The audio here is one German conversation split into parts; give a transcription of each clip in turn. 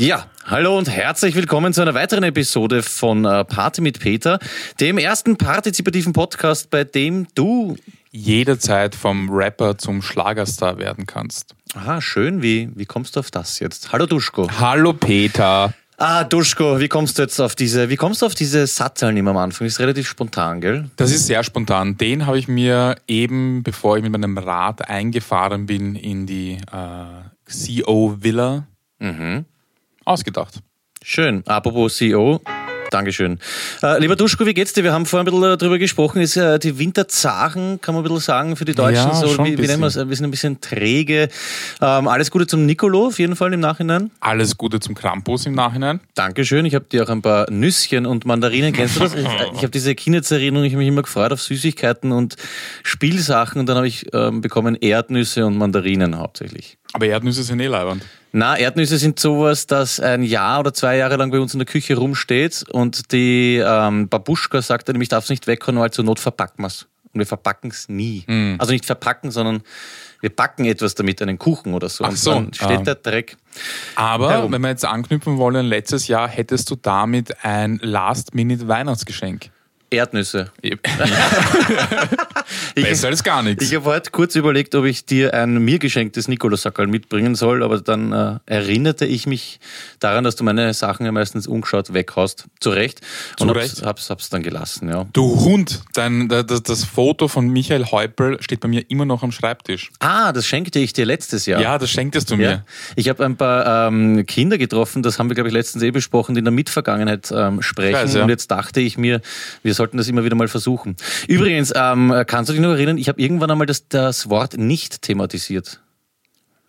Ja, hallo und herzlich willkommen zu einer weiteren Episode von äh, Party mit Peter, dem ersten partizipativen Podcast, bei dem du jederzeit vom Rapper zum Schlagerstar werden kannst. Aha, schön. Wie, wie kommst du auf das jetzt? Hallo Duschko. Hallo Peter. Ah, Duschko, wie kommst du jetzt auf diese, wie kommst du auf diese Satzteilnehmer am Anfang? ist relativ spontan, gell? Das ist sehr spontan. Den habe ich mir eben, bevor ich mit meinem Rad eingefahren bin in die äh, CO Villa, mhm. Ausgedacht. Schön. Apropos CEO, Dankeschön. Äh, lieber Duschko, wie geht's dir? Wir haben vorhin ein bisschen darüber gesprochen. Ist äh, die Winterzachen, kann man ein bisschen sagen, für die Deutschen Ja, so, wie, wie nennen wir es? Wir sind ein bisschen träge. Ähm, alles Gute zum Nicolo, auf jeden Fall im Nachhinein. Alles Gute zum Krampus im Nachhinein. Dankeschön. Ich habe dir auch ein paar Nüsschen und Mandarinen. Kennst du das? Ich, ich habe diese Kindheitserinnerung, ich habe mich immer gefreut auf Süßigkeiten und Spielsachen und dann habe ich ähm, bekommen Erdnüsse und Mandarinen hauptsächlich. Aber Erdnüsse sind eh leibend. Na, Erdnüsse sind sowas, das ein Jahr oder zwei Jahre lang bei uns in der Küche rumsteht und die ähm, Babuschka sagt dann, ich darf es nicht weghauen, weil zur Not verpacken wir es. Und wir verpacken es nie. Hm. Also nicht verpacken, sondern wir backen etwas damit, einen Kuchen oder so. Ach und so, dann steht ah. der Dreck. Aber Herum. wenn wir jetzt anknüpfen wollen, letztes Jahr hättest du damit ein Last-Minute-Weihnachtsgeschenk. Erdnüsse. Besser als gar nichts. Ich habe heute kurz überlegt, ob ich dir ein mir geschenktes Nikolasackerl mitbringen soll, aber dann äh, erinnerte ich mich daran, dass du meine Sachen ja meistens ungeschaut weghaust. Zu Recht. Und Zu hab's, Recht. hab's, hab's dann gelassen, ja. Du Hund, dein, das, das Foto von Michael Heupel steht bei mir immer noch am Schreibtisch. Ah, das schenkte ich dir letztes Jahr. Ja, das schenktest du mir. Ja. Ich habe ein paar ähm, Kinder getroffen, das haben wir, glaube ich, letztens eh besprochen, die in der Mitvergangenheit ähm, sprechen. Ich weiß, ja. Und jetzt dachte ich mir, wir sollten das immer wieder mal versuchen. Übrigens, ähm, kannst du dich noch erinnern, ich habe irgendwann einmal das, das Wort nicht thematisiert.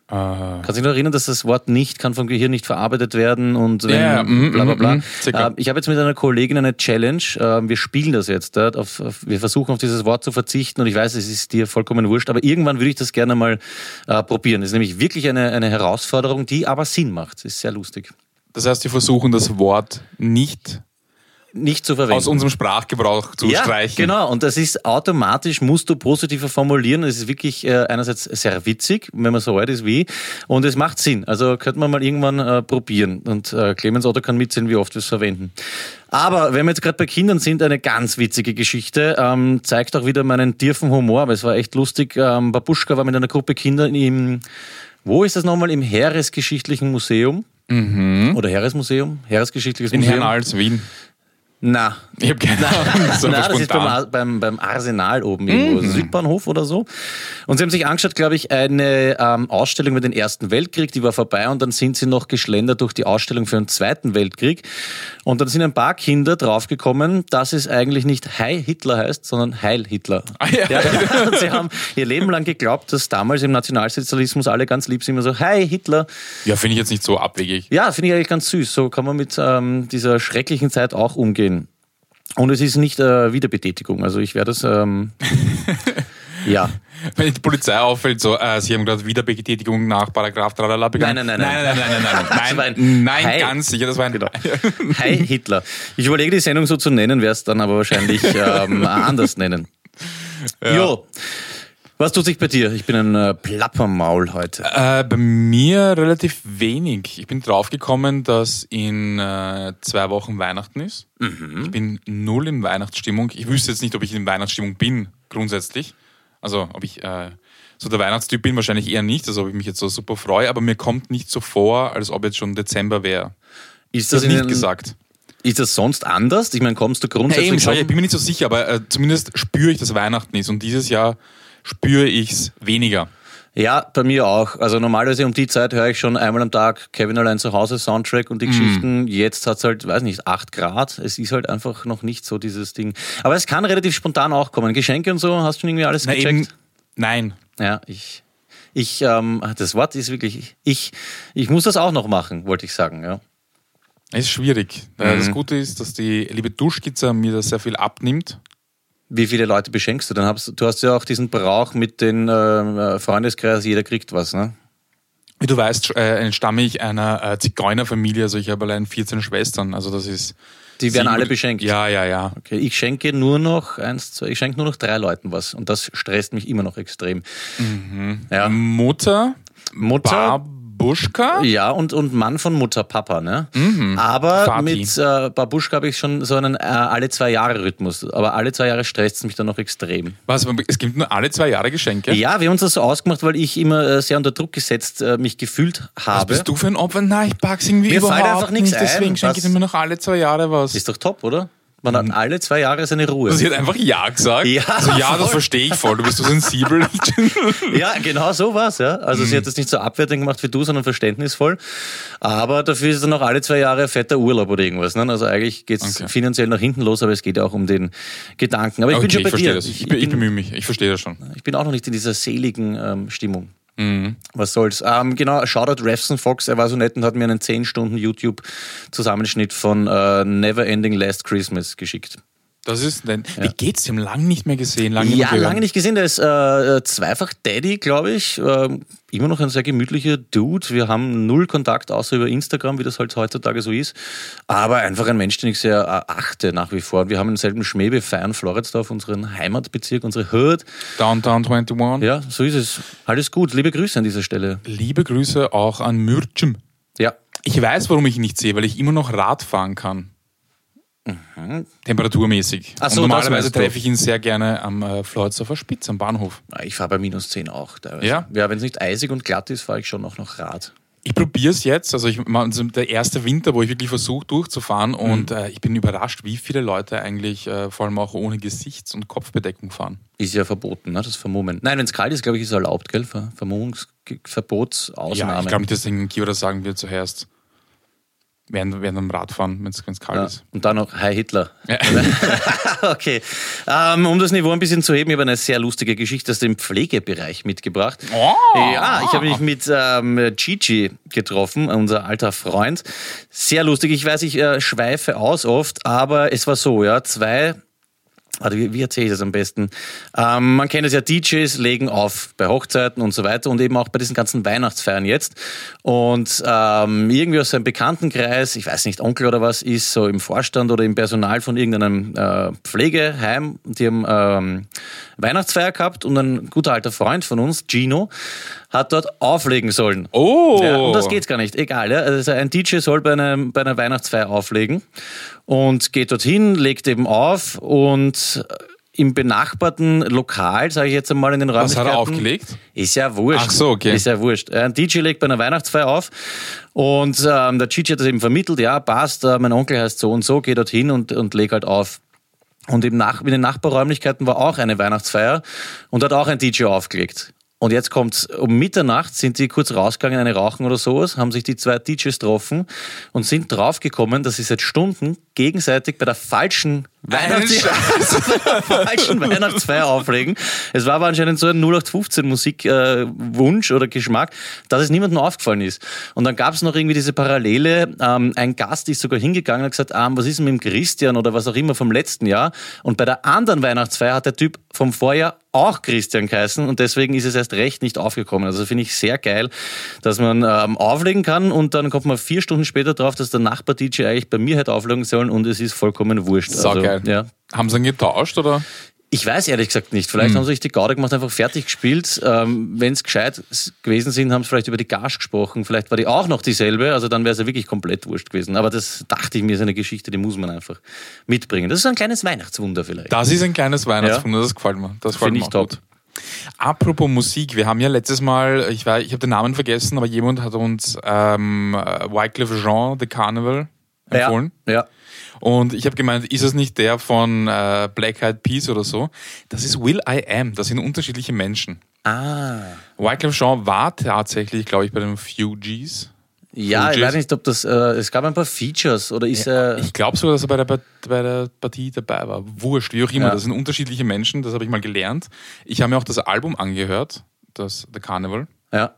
Äh, Kannst du dich noch erinnern, dass das Wort nicht kann vom Gehirn nicht verarbeitet werden und wenn, ja, mhm, bla bla bla. sicher. Ähm, ich habe jetzt mit einer Kollegin eine Challenge. Ähm, wir spielen das jetzt. Wir versuchen auf dieses Wort zu verzichten und ich weiß, es ist dir vollkommen wurscht, aber irgendwann würde ich das gerne mal äh, probieren. Das ist nämlich wirklich eine, eine Herausforderung, die aber Sinn macht. Ist sehr lustig. das heißt, wir versuchen das Wort nicht Nicht zu verwenden. aus unserem Sprachgebrauch zu ja, streichen. genau. Und das ist automatisch, musst du positiver formulieren. Es ist wirklich äh, einerseits sehr witzig, wenn man so alt ist wie, und es macht Sinn. Also könnte man mal irgendwann äh, probieren. Und äh, Clemens Otto kann mitsehen, wie oft wir es verwenden. Aber wenn wir jetzt gerade bei Kindern sind, eine ganz witzige Geschichte, ähm, zeigt auch wieder meinen tiefen Humor, aber es war echt lustig. Ähm, Babuschka war mit einer Gruppe Kinder im, wo ist das nochmal? Im Heeresgeschichtlichen Museum. Oder Heeresmuseum? Heeresgeschichtliches Mhm. In Museum. Hernals, Wien. Na, Ich habe keine Ahnung. So Nein, das ist beim, beim, beim Arsenal oben irgendwo, Mhm. Südbahnhof oder so. Und sie haben sich angeschaut, glaube ich, eine ähm, Ausstellung über den Ersten Weltkrieg, die war vorbei und dann sind sie noch geschlendert durch die Ausstellung für den Zweiten Weltkrieg. Und dann sind ein paar Kinder draufgekommen, dass es eigentlich nicht Heil Hitler heißt, sondern Heil Hitler. Ah, ja. Und sie haben ihr Leben lang geglaubt, dass damals im Nationalsozialismus alle ganz lieb sind, immer so, Hi Hitler. Ja, finde ich jetzt nicht so abwegig. Ja, finde ich eigentlich ganz süß. So kann man mit ähm, dieser schrecklichen Zeit auch umgehen. Und es ist nicht äh, Wiederbetätigung. Also ich werde es. Ähm, ja. Wenn die Polizei auffällt, so, äh, sie haben gerade Wiederbetätigung nach Paragraph 3 begangen. Nein, nein, nein, nein, nein, nein, nein, Das war nein, ein nein, Hi. ganz sicher, das war ein Genau. Hi Hitler. Ich überlege, die Sendung so zu nennen, werde es dann aber wahrscheinlich ähm, anders nennen. Jo. Was tut sich bei dir? Ich bin ein äh, Plappermaul heute. Äh, bei mir relativ wenig. Ich bin draufgekommen, dass in äh, zwei Wochen Weihnachten ist. Mhm. Ich bin null in Weihnachtsstimmung. Ich wüsste jetzt nicht, ob ich in Weihnachtsstimmung bin, grundsätzlich. Also, ob ich äh, so der Weihnachtstyp bin, wahrscheinlich eher nicht, also ob ich mich jetzt so super freue, aber mir kommt nicht so vor, als ob jetzt schon Dezember wäre. Ist Das das, nicht gesagt. Ist das sonst anders? Ich meine, kommst du Ja, grundsätzlich eben, schau, schon- ich bin mir nicht so sicher, aber äh, zumindest spüre ich, dass Weihnachten ist. Und dieses Jahr spüre ich es weniger. Ja, bei mir auch. Also normalerweise um die Zeit höre ich schon einmal am Tag Kevin allein zu Hause Soundtrack und die Geschichten. Jetzt hat es halt, weiß nicht, 8 Grad. Es ist halt einfach noch nicht so dieses Ding. Aber es kann relativ spontan auch kommen. Geschenke und so, hast du schon irgendwie alles Na, gecheckt? eben, nein. Ja, ich. Ich, ähm, das Wort ist wirklich, ich, ich muss das auch noch machen, wollte ich sagen, ja. Es ist schwierig. Äh, Das Gute ist, dass die liebe Duschkizza mir da sehr viel abnimmt. Wie viele Leute beschenkst du? Dann hast, du hast ja auch diesen Brauch mit den äh, Freundeskreis, jeder kriegt was, ne? Wie du weißt, äh, entstamme ich einer äh, Zigeunerfamilie, also ich habe allein 14 Schwestern. Also das ist. Die werden alle beschenkt. Ja, ja, ja. Okay, ich schenke nur noch eins, zwei, ich schenke nur noch drei Leuten was und das stresst mich immer noch extrem. Ja. Mutter, Mutter, Babuschka? Ja, und, und Mann von Mutter, Papa, ne? Aber Vati. mit äh, Babuschka habe ich schon so einen äh, alle zwei Jahre Rhythmus. Aber alle zwei Jahre stresst es mich dann noch extrem. Was, es gibt nur alle zwei Jahre Geschenke? Ja, wir haben uns das so ausgemacht, weil ich immer äh, sehr unter Druck gesetzt äh, mich gefühlt Was habe. bist du für ein Opfer? Nein, ich pack's irgendwie Mir überhaupt einfach nichts nicht. Deswegen ein. schenke ich Was- mir noch alle zwei Jahre was. Ist doch top, oder? Man hat alle zwei Jahre seine Ruhe. Sie hat einfach Ja gesagt. Ja, also ja, das verstehe ich voll. Du bist so sensibel. Ja, genau so war's, ja. Also Mhm. sie hat das nicht so abwertend gemacht wie du, sondern verständnisvoll. Aber dafür ist es dann auch alle zwei Jahre fetter Urlaub oder irgendwas. Ne? Also eigentlich geht's Okay. finanziell nach hinten los, aber es geht ja auch um den Gedanken. Aber ich okay, bin schon ich bei verstehe dir. das. Ich, ich, ich bemühe mich. Ich verstehe das schon. Ich bin auch noch nicht in dieser seligen ähm, Stimmung. Mhm. Was soll's. Ähm, genau, Shoutout Refson Fox, er war so nett und hat mir einen 10 Stunden YouTube-Zusammenschnitt von äh, Never Ending Last Christmas geschickt. Das ist, denn, wie geht's dem? Lang nicht mehr gesehen, lange Ja, lange nicht gesehen. Der ist äh, äh, zweifach Daddy, glaube ich. Ähm, immer noch ein sehr gemütlicher Dude. Wir haben null Kontakt, außer über Instagram, wie das halt heutzutage so ist. Aber einfach ein Mensch, den ich sehr äh, achte nach wie vor. Wir haben denselben Schmäh, wir feiern Floridsdorf, unseren Heimatbezirk, unsere Hood. Downtown 21. Ja, so ist es. Alles gut. Liebe Grüße an dieser Stelle. Liebe Grüße auch an Mürcem. Ja. Ich weiß, warum ich ihn nicht sehe, weil ich immer noch Rad fahren kann. Temperaturmäßig. Mhm. Ach so, Und normalerweise treffe ich ihn sehr gerne am äh, Floridsdorfer Spitz, am Bahnhof. Ich fahre bei minus 10 auch. Teilweise. Ja? Ja, wenn es nicht eisig und glatt ist, fahre ich schon noch noch Rad. Ich probiere es jetzt, also, ich, also der erste Winter, wo ich wirklich versuche durchzufahren und äh, ich bin überrascht, wie viele Leute eigentlich äh, vor allem auch ohne Gesichts- und Kopfbedeckung fahren. Ist ja verboten, ne? das Vermummen. Nein, wenn es kalt ist, glaube ich, ist es erlaubt, gell? Ver Vermummungsverbotsausnahme. Ja, ich glaube den Kioder sagen wir zuerst während, während dem Radfahren, wenn es kalt Ja, ist. und dann noch Hi Hitler. Ja. okay. Ähm, um das Niveau ein bisschen zu heben, ich habe eine sehr lustige Geschichte aus dem Pflegebereich mitgebracht. Oh. Ja, ich habe mich mit ähm, Gigi getroffen, unser alter Freund. Sehr lustig. Ich weiß, ich äh, schweife aus oft, aber es war so, ja, zwei Warte, wie, wie erzähle ich das am besten? Ähm, man kennt es ja, DJs legen auf bei Hochzeiten und so weiter und eben auch bei diesen ganzen Weihnachtsfeiern jetzt. Und ähm, irgendwie aus seinem Bekanntenkreis, ich weiß nicht, Onkel oder was, ist so im Vorstand oder im Personal von irgendeinem äh, Pflegeheim. Die haben ähm, Weihnachtsfeier gehabt und ein guter alter Freund von uns, Gino, hat dort auflegen sollen. Oh! Ja, und das geht gar nicht. Egal. Ja. Also ein DJ soll bei, einem, bei einer Weihnachtsfeier auflegen und geht dorthin, legt eben auf und im benachbarten Lokal, sage ich jetzt einmal in den Was Räumlichkeiten. hat er aufgelegt? Ist ja wurscht. Ach so, okay. Ist ja wurscht. Ein DJ legt bei einer Weihnachtsfeier auf und ähm, der DJ hat das eben vermittelt, ja, passt, äh, mein Onkel heißt so und so, geh dorthin und, und leg halt auf. Und im Nach in den Nachbarräumlichkeiten war auch eine Weihnachtsfeier und hat auch ein DJ aufgelegt. Und jetzt kommt's um Mitternacht, sind die kurz rausgegangen, eine rauchen oder sowas, haben sich die zwei DJs getroffen und sind draufgekommen, dass sie seit Stunden gegenseitig bei der falschen Weihnachts Weihnachtsfeier auflegen. Es war aber anscheinend so ein 0815 Musikwunsch oder Geschmack, dass es niemandem aufgefallen ist. Und dann gab es noch irgendwie diese Parallele. Ähm, ein Gast ist sogar hingegangen und hat gesagt, ah, was ist denn mit dem Christian oder was auch immer vom letzten Jahr? Und bei der anderen Weihnachtsfeier hat der Typ vom Vorjahr auch Christian geheißen und deswegen ist es erst recht nicht aufgekommen. Also finde ich sehr geil, dass man ähm, auflegen kann und dann kommt man vier Stunden später drauf, dass der Nachbar-DJ eigentlich bei mir hätte auflegen sollen und es ist vollkommen wurscht. Also, Saugeil. ja. Haben sie ihn getauscht oder? Ich weiß ehrlich gesagt nicht. Vielleicht haben sie sich die Gaude gemacht, einfach fertig gespielt. Ähm, Wenn es gescheit gewesen sind, haben sie vielleicht über die Gage gesprochen. Vielleicht war die auch noch dieselbe. Also dann wäre es ja wirklich komplett wurscht gewesen. Aber das dachte ich mir, ist eine Geschichte, die muss man einfach mitbringen. Das ist ein kleines Weihnachtswunder vielleicht. Das ist ein kleines Weihnachtswunder, das gefällt mir. Das gefällt Finde mir ich top. gut. Apropos Musik, wir haben ja letztes Mal, ich ich habe den Namen vergessen, aber jemand hat uns ähm, Wycliffe Jean, The Carnival, empfohlen. Ja, ja. Und ich habe gemeint, ist es nicht der von äh, Black Eyed Peas oder so? Das ist Will I Am. Das sind unterschiedliche Menschen. Ah. Wycliffe Jean war tatsächlich, glaube ich, bei den Fugees. Ja, ich Fugees. weiß nicht, ob das, äh, es gab ein paar Features oder ist er, Ich glaube sogar, dass er bei der, bei der Partie dabei war. Wurscht, wie auch immer. Ja. Das sind unterschiedliche Menschen, das habe ich mal gelernt. Ich habe mir auch das Album angehört, das The Carnival. ja.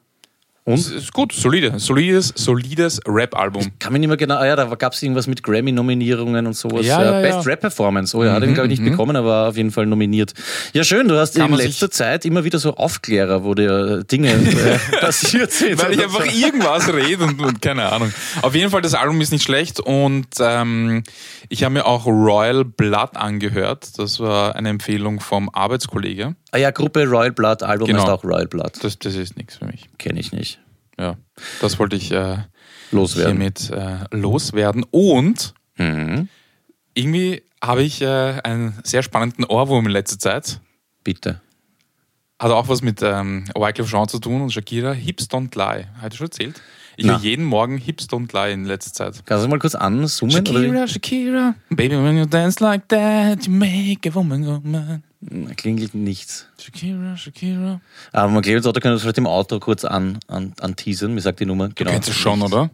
Es Und? ist gut, solide. Solides, solides Rap-Album. Kann mich nicht mehr genau, ah ja, da gab es irgendwas mit Grammy-Nominierungen und sowas. Ja, ja, Best ja. Rap Performance. Oh ja, hat ihn, glaube ich, nicht bekommen, aber auf jeden Fall nominiert. Ja, schön, du hast Kann in letzter Zeit immer wieder so Aufklärer, wo dir äh, Dinge äh, passiert sind. Weil ich einfach irgendwas rede und, und keine Ahnung. Auf jeden Fall, das Album ist nicht schlecht und ähm, ich habe mir auch Royal Blood angehört. Das war eine Empfehlung vom Arbeitskollege. Ah ja, Gruppe Royal Blood, Album Genau. heißt auch Royal Blood. Das, das ist nichts für mich. Kenne ich nicht. Ja, das wollte ich äh, Loswerden. hiermit äh, loswerden. Und Mhm. irgendwie habe ich äh, einen sehr spannenden Ohrwurm in letzter Zeit. Bitte. Hat auch was mit ähm, Wycliffe Jean zu tun und Shakira. Hips Don't Lie. Hat schon erzählt? Ich Na. höre jeden Morgen Hips Don't Lie in letzter Zeit. Kannst du mal kurz anzoomen? Oder? Shakira, Shakira. Baby, when you dance like that, you make a woman go mad. Klingelt nichts. Shakira, Shakira. Aber man Clemens Otto kann das vielleicht im Auto kurz an, an, anteasern. Mir sagt die Nummer. Du Genau. kennst es schon, oder?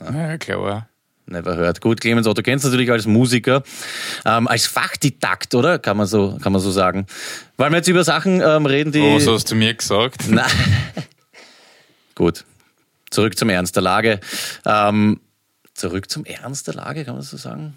Ja, klar. Never heard. Gut, Clemens Otto kennst du natürlich als Musiker, ähm, als Fachdidakt, oder? Kann man so, kann man so sagen. Weil wir jetzt über Sachen ähm, reden, die. Oh, was hast du mir gesagt? Na. Gut. Zurück zum Ernst der Lage. Ähm, zurück zum Ernst der Lage, kann man so sagen?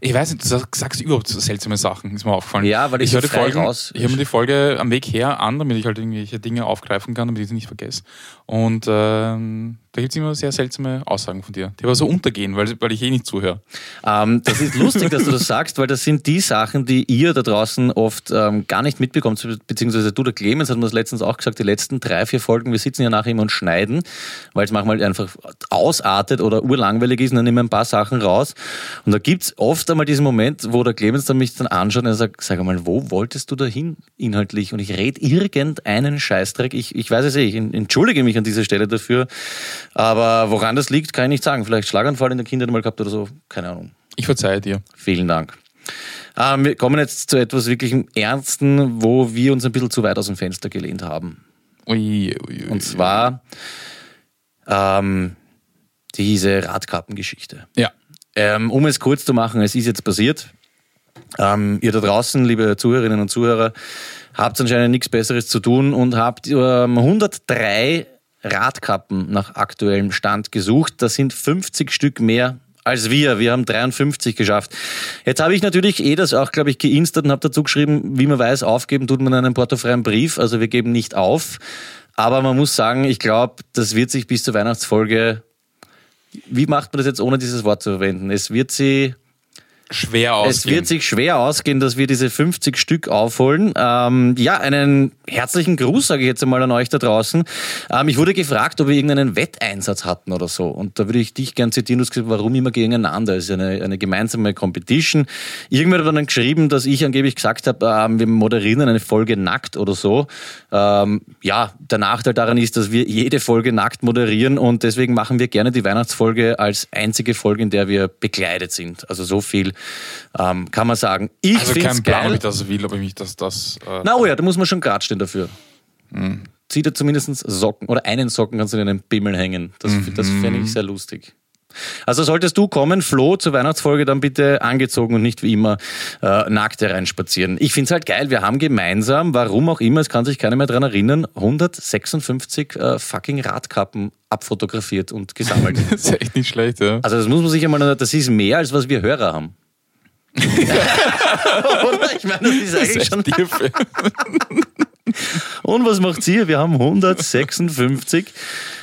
Ich weiß nicht, du sag- sagst überhaupt so seltsame Sachen, ist mir aufgefallen. Ja, weil ich höre so die Folgen, raus- ich höre mir die Folge am Weg her an, damit ich halt irgendwelche Dinge aufgreifen kann, damit ich sie nicht vergesse. Und ähm, da gibt es immer sehr seltsame Aussagen von dir, die aber so untergehen, weil, weil ich eh nicht zuhöre. Ähm, das ist lustig, dass du das sagst, weil das sind die Sachen, die ihr da draußen oft ähm, gar nicht mitbekommt, beziehungsweise du, der Clemens, hat mir das letztens auch gesagt, die letzten drei, vier Folgen, wir sitzen ja nachher immer und schneiden, weil es manchmal einfach ausartet oder urlangweilig ist und dann nehmen wir ein paar Sachen raus. Und da gibt's oft einmal diesen Moment, wo der Clemens dann mich dann anschaut und sagt, sag einmal, wo wolltest du da hin inhaltlich? Und ich rede irgendeinen Scheißdreck. Ich, ich weiß es eh, ich entschuldige mich an dieser Stelle dafür, aber woran das liegt, kann ich nicht sagen. Vielleicht Schlaganfall in der Kindheit mal gehabt oder so, keine Ahnung. Ich verzeihe dir. Vielen Dank. Ähm, wir kommen jetzt zu etwas wirklich Ernsten, wo wir uns ein bisschen zu weit aus dem Fenster gelehnt haben. Ui, ui, ui. Und zwar ähm, diese Radkappengeschichte. Ja. Ähm, um es kurz zu machen, es ist jetzt passiert. Ähm, ihr da draußen, liebe Zuhörerinnen und Zuhörer, habt anscheinend nichts Besseres zu tun und habt ähm, 103 Radkappen nach aktuellem Stand gesucht. Das sind 50 Stück mehr als wir. Wir haben 53 geschafft. Jetzt habe ich natürlich eh das auch, glaube ich, geinstert und habe dazu geschrieben, wie man weiß, aufgeben tut man einen portofreien Brief. Also wir geben nicht auf. Aber man muss sagen, ich glaube, das wird sich bis zur Weihnachtsfolge wie macht man das jetzt, ohne dieses Wort zu verwenden? Es wird sie, Schwer es ausgehen. wird sich schwer ausgehen, dass wir diese 50 Stück aufholen. Ähm, ja, einen herzlichen Gruß, sage ich jetzt einmal an euch da draußen. Ähm, ich wurde gefragt, ob wir irgendeinen Wetteinsatz hatten oder so. Und da würde ich dich gern zitieren, du hast gesagt, warum immer gegeneinander? Es ist eine, eine gemeinsame Competition. Irgendwer hat dann geschrieben, dass ich angeblich gesagt habe, ähm, wir moderieren eine Folge nackt oder so. Ähm, ja, der Nachteil daran ist, dass wir jede Folge nackt moderieren und deswegen machen wir gerne die Weihnachtsfolge als einzige Folge, in der wir bekleidet sind. Also so viel ähm, kann man sagen. Ich also finde kein es Plan, ob geil. ich das will, ob ich mich das, das äh, Na oh ja, da muss man schon gerade stehen dafür. Hm. Zieh dir zumindest Socken oder einen Socken kannst du in einen Bimmel hängen. Das, Mhm. das fände ich sehr lustig. Also solltest du kommen, Flo, zur Weihnachtsfolge dann bitte angezogen und nicht wie immer äh, nackt hereinspazieren. Ich finde es halt geil, wir haben gemeinsam, warum auch immer, es kann sich keiner mehr dran erinnern, 156 äh, fucking Radkappen abfotografiert und gesammelt. das ist echt nicht schlecht, ja. Also das muss man sich einmal, das ist mehr, als was wir Hörer haben. Oder? Ich meine, das ist eigentlich schon. Und was macht ihr? Wir haben 156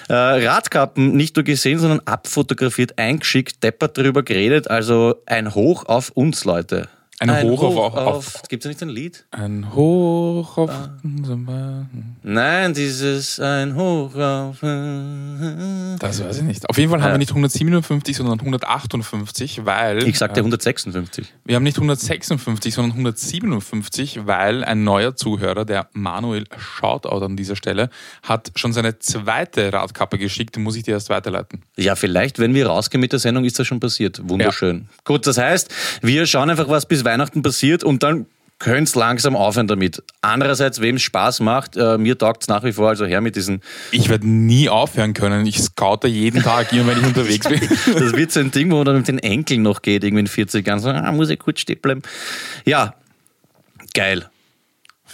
äh, Radkappen nicht nur gesehen, sondern abfotografiert, eingeschickt, deppert darüber geredet. Also ein Hoch auf uns, Leute. Ein Hoch auf- auf- Gibt es nicht ein Lied? Ein Hoch auf Ah. Nein, dieses ein Hoch auf. Das weiß ich nicht. Auf jeden Fall haben Ja. wir nicht 157, sondern 158, weil. Ich sagte äh, 156. wir haben nicht 156, sondern 157, weil ein neuer Zuhörer, der Manuel Shoutout an dieser Stelle, hat schon seine zweite Radkappe geschickt, muss ich dir erst weiterleiten. Ja, vielleicht, wenn wir rausgehen mit der Sendung, ist das schon passiert. Wunderschön. Gut, das heißt, wir schauen einfach, was bis Weihnachten passiert und dann könnt es langsam aufhören damit. Andererseits, wem es Spaß macht, äh, mir taugt es nach wie vor, also her mit diesen Ich werde nie aufhören können. Ich scoute jeden Tag, immer wenn ich unterwegs bin. Das wird so ein Ding, wo man dann mit den Enkeln noch geht, irgendwie in 40 Jahren. So, ah, muss ich kurz stehen bleiben. Ja, geil.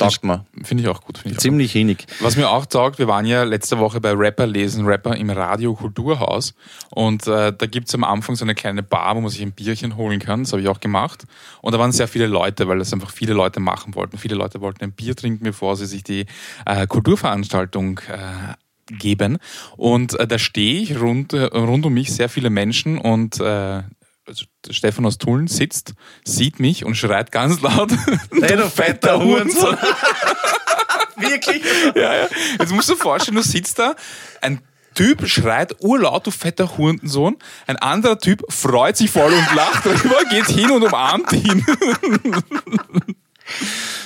Taugt mir. Finde ich auch gut. Ich Ziemlich hinig. Was mir auch taugt, wir waren ja letzte Woche bei Rapper lesen, Rapper im Radio Kulturhaus und äh, da gibt's am Anfang so eine kleine Bar, wo man sich ein Bierchen holen kann, das habe ich auch gemacht und da waren sehr viele Leute, weil das einfach viele Leute machen wollten. Viele Leute wollten ein Bier trinken, bevor sie sich die äh, Kulturveranstaltung äh, geben und äh, da stehe ich rund, äh, rund um mich sehr viele Menschen und äh, also Stefan aus Tulln sitzt, sieht mich und schreit ganz laut, Ey, du fetter Hurensohn. Wirklich? ja, ja. Jetzt musst du dir vorstellen, du sitzt da, ein Typ schreit urlaut, du fetter Hurensohn. Ein anderer Typ freut sich voll und lacht drüber, geht hin und umarmt ihn.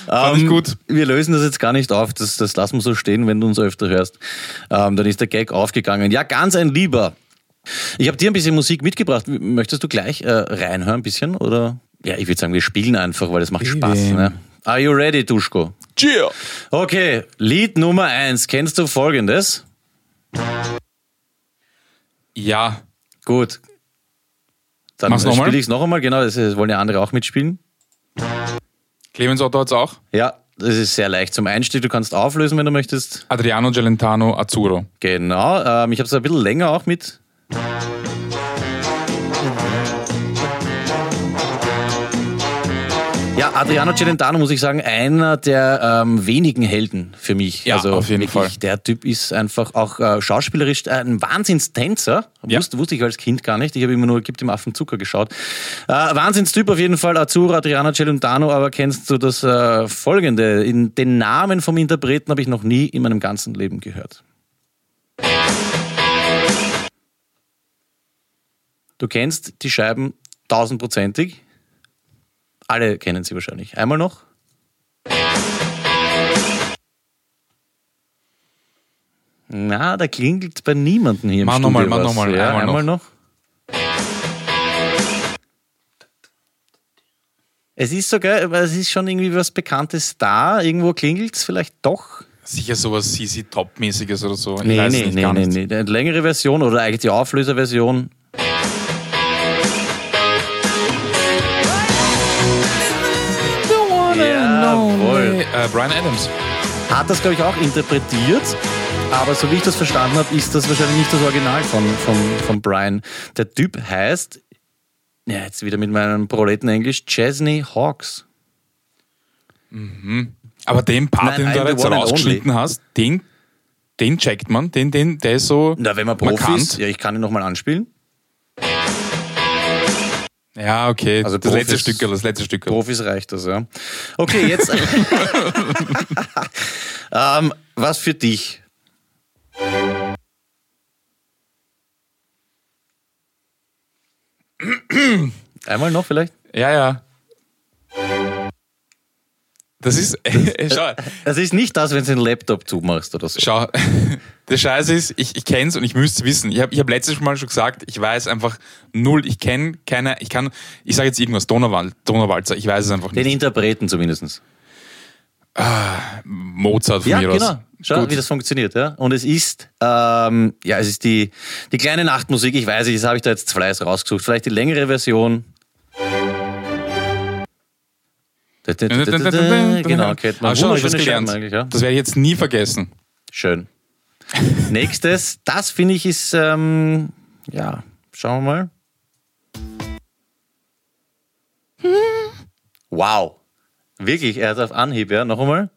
Fand ich Ähm, gut. Wir lösen das jetzt gar nicht auf, das, das lassen wir so stehen, wenn du uns öfter hörst. Ähm, dann ist der Gag aufgegangen. Ja, ganz ein Lieber. Ich habe dir ein bisschen Musik mitgebracht. Möchtest du gleich äh, reinhören ein bisschen? Oder? Ja, ich würde sagen, wir spielen einfach, weil das macht Spaß. Ne? Are you ready, Duschko? Cheer. Okay, Lied Nummer eins. Kennst du folgendes? Ja, Gut. Dann spiele ich es noch einmal. Genau, das, das wollen ja andere auch mitspielen. Clemens Otto hat's auch. Ja, das ist sehr leicht zum Einstieg. Du kannst auflösen, wenn du möchtest. Adriano Gelentano Azzurro. Genau. Ähm, ich habe es ein bisschen länger auch mit. Ja, Adriano Celentano muss ich sagen, einer der ähm, wenigen Helden für mich. Ja, also auf jeden wirklich, Fall. Der Typ ist einfach auch äh, schauspielerisch ein Wahnsinnstänzer. Ja. Wusste, wusste ich als Kind gar nicht. Ich habe immer nur Gibt dem Affen Zucker geschaut. Äh, Wahnsinnstyp auf jeden Fall, Azzurro, Adriano Celentano. Aber kennst du das äh, Folgende? In, den Namen vom Interpreten habe ich noch nie in meinem ganzen Leben gehört. Du kennst die Scheiben tausendprozentig. Alle kennen sie wahrscheinlich. Einmal noch. Na, da klingelt bei niemandem hier im Mach Studio noch mal, mach was. noch mal, ja, einmal einmal noch. Es ist sogar, es ist schon irgendwie was Bekanntes da. Irgendwo klingelt es vielleicht doch. Sicher sowas CC Top-mäßiges oder so. Ich Nee, nee, nicht, nee, nee, nee. Eine längere Version oder eigentlich die Auflöserversion. Äh, Brian Adams. Hat das, glaube ich, auch interpretiert. Aber so wie ich das verstanden habe, ist das wahrscheinlich nicht das Original von, von, von Brian. Der Typ heißt, ja, jetzt wieder mit meinem Proletenenglisch, Chesney Hawks. Aber den Part, Nein, den du da jetzt rausgeschnitten hast, den, den checkt man. Den, den, der ist so Na, wenn man Profi ist, ja, ich kann ihn nochmal anspielen. Ja, okay. Also das letzte Stück, das letzte Stück. Profis reicht das, ja. Okay, jetzt. ähm, was für dich? Einmal noch vielleicht? Ja, ja. Das ist, schau, Es ist nicht das, wenn du den Laptop zumachst oder so. schau, der Scheiß ist, ich, ich kenn's und ich müsste es wissen. Ich habe ich hab letztes Mal schon gesagt, ich weiß einfach null, ich kenne keine, ich kann, ich sage jetzt irgendwas, Donauwald, Donauwalzer, ich weiß es einfach Den nicht. Interpreten zumindest. Mozart von Ja, mir genau. aus. Schau, Gut. wie das funktioniert, ja. Und es ist, ähm, ja, es ist die, die kleine Nachtmusik. Ich weiß nicht, das habe ich da jetzt Fleiß rausgesucht. Vielleicht die längere Version. Genau, kennt man. Ah, schon, was gelernt. ja. Das werde ich jetzt nie vergessen. Schön. Nächstes, das finde ich ist, ähm, ja, schauen wir mal. Wow. Wirklich, er hat auf Anhieb, ja. Noch einmal.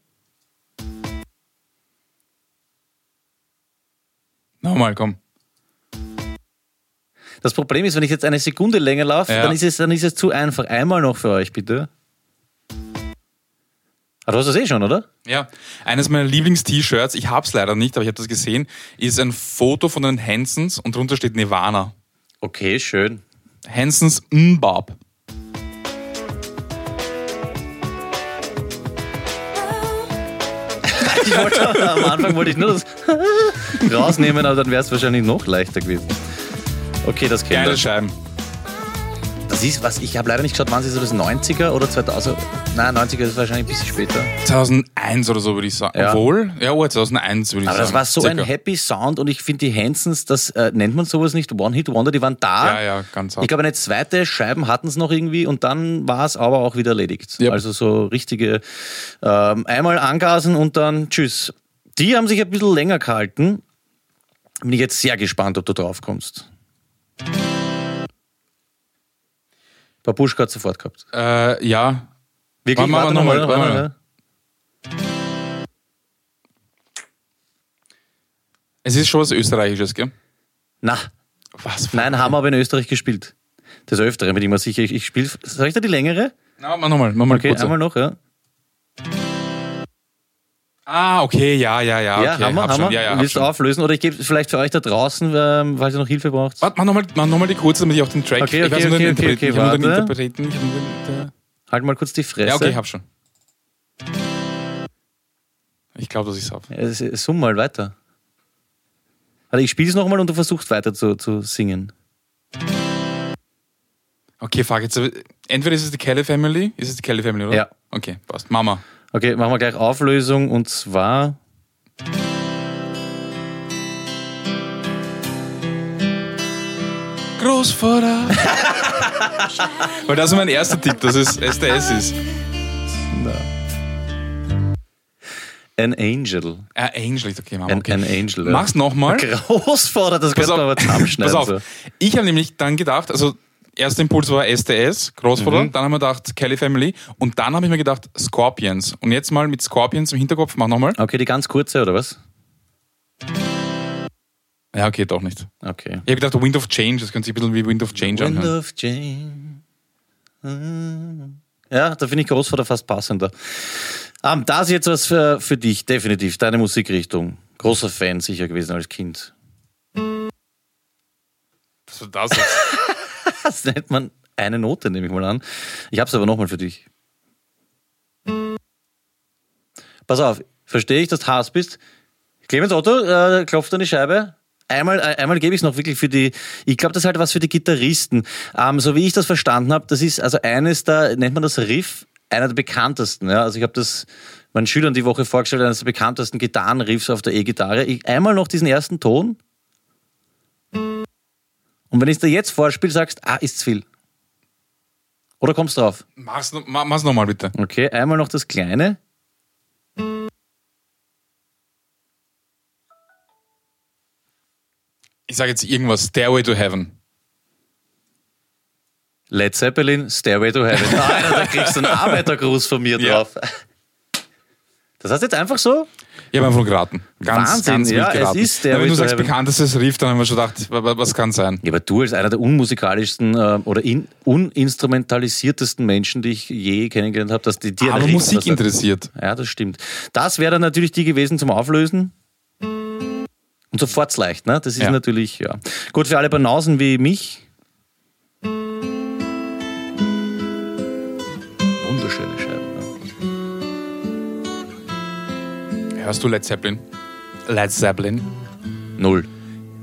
Nochmal, komm. Das Problem ist, wenn ich jetzt eine Sekunde länger laufe, Ja. dann, ist es, dann ist es zu einfach. Einmal noch für euch, bitte. Ah, du hast das eh schon, oder? Ja, eines meiner Lieblings-T-Shirts, ich hab's leider nicht, aber ich habe das gesehen, ist ein Foto von den Hansons und drunter steht Nirvana. Okay, schön. Hansons Mbab. Ich wollte, am Anfang wollte ich nur das rausnehmen, aber dann wäre es wahrscheinlich noch leichter gewesen. Okay, das kennen Geile. Scheiben. Das ist was, ich habe leider nicht geschaut, wann sie so das 90er oder 2000? Nein, 90er ist wahrscheinlich ein bisschen später. 2001 oder so würde ich sagen. Ja. Obwohl, ja, oh, 2001 würde ich Aber sagen. das war so ein Circa. happy Sound und ich finde die Hansons, das äh, nennt man sowas nicht, One-Hit-Wonder, die waren da. Ja, ja, ganz hart. Ich glaube, eine zweite Scheiben hatten es noch irgendwie und dann war es aber auch wieder erledigt. Ja. Also so richtige ähm, einmal angasen und dann tschüss. Die haben sich ein bisschen länger gehalten. Bin ich jetzt sehr gespannt, ob du drauf kommst. Babuschka hat sofort gehabt. Äh, ja. Wirklich? Warte Warte noch mal, mal, warte warte. Es ist schon was Österreichisches, gell? Na, Was? nein, haben wir aber in Österreich gespielt. Des Öfteren bin ich mir sicher. Ich, ich spiele. Soll ich da die längere? Na, mach nochmal, mach mal Okay, kurz. einmal noch, ja. Ah, okay, ja, ja, ja. Ja, okay, wir, hab haben schon. Ja, ja, hab Willst du auflösen oder ich gebe es vielleicht für euch da draußen, ähm, falls ihr noch Hilfe braucht. Warte, mach nochmal mach noch mal die kurze, damit ich auch den Track. Okay, ich okay, weiß nur den okay, okay, ich hab warte. Interpreten. Ich hab nur den, der Halt mal kurz die Fresse. ja, okay, ich hab schon. Ich glaube, dass ich es habe. Ja, Summ mal weiter. Also ich spiele es nochmal und du versuchst weiter zu, zu singen. Okay, fuck, jetzt. äh, Entweder ist es die Kelly Family. Ist es die Kelly Family, oder? Ja. Okay, passt. Mama. Okay, machen wir gleich Auflösung und zwar. Großvater. Weil das ist mein erster Tipp, dass es SDS ist. An Angel. Ah, Angel, okay, Mama. Okay. ein Angel. ja. Mach's nochmal. Großvater, das könnte man aber zusammenschneiden. pass so. auf. Ich habe nämlich dann gedacht, also erster Impuls war SDS, Großvater, Mhm. dann haben wir gedacht Kelly Family und dann habe ich mir gedacht Scorpions. Und jetzt mal mit Scorpions im Hinterkopf, mach nochmal. Okay, die ganz kurze, oder was? Ja, okay, doch nicht. Okay. Ich habe gedacht Wind of Change, das könnte sich ein bisschen wie Wind of Change Wind anhören. of Change. Ja, da finde ich Großvater fast passender. Um, das ist jetzt was für, für dich, definitiv. Deine Musikrichtung. Großer Fan sicher gewesen als Kind. Was war das jetzt? Das nennt man eine Note, nehme ich mal an. Ich habe es aber nochmal für dich. Pass auf, verstehe ich, dass du Haas bist. Clemens Otto, äh, klopft an die Scheibe. Einmal, äh, einmal gebe ich es noch wirklich für die, ich glaube, das ist halt was für die Gitarristen. Ähm, so wie ich das verstanden habe, das ist also eines da, nennt man das Riff, einer der bekanntesten. Ja? Also ich habe das meinen Schülern die Woche vorgestellt, eines der bekanntesten Gitarrenriffs auf der E-Gitarre. Einmal noch diesen ersten Ton. Und wenn ich es dir jetzt vorspiele, sagst, ah, ist zu viel. Oder kommst du drauf? Mach's, noch- ma- mach's nochmal bitte. Okay, einmal noch das kleine. Ich sage jetzt irgendwas, Stairway to Heaven. Led Zeppelin, Stairway to Heaven. Alter, da kriegst du einen Arbeitergruß von mir Ja. drauf. Das heißt jetzt einfach so? Ich habe einfach geraten. Ganz, Wahnsinn, ganz ja, wild es geraten. ist Stairway Ja, wenn du sagst bekanntestes Riff, dann haben wir schon gedacht, wa- wa- was kann sein? Ja, aber du als einer der unmusikalischsten äh, oder in, uninstrumentalisiertesten Menschen, die ich je kennengelernt habe, dass die dir Aber Musik interessiert. Ja, das stimmt. Das wäre dann natürlich die gewesen zum Auflösen. Und sofort leicht, ne? Das ist Ja. natürlich, ja. Gut für alle Banausen wie mich. Hörst du Led Zeppelin? Led Zeppelin. Null.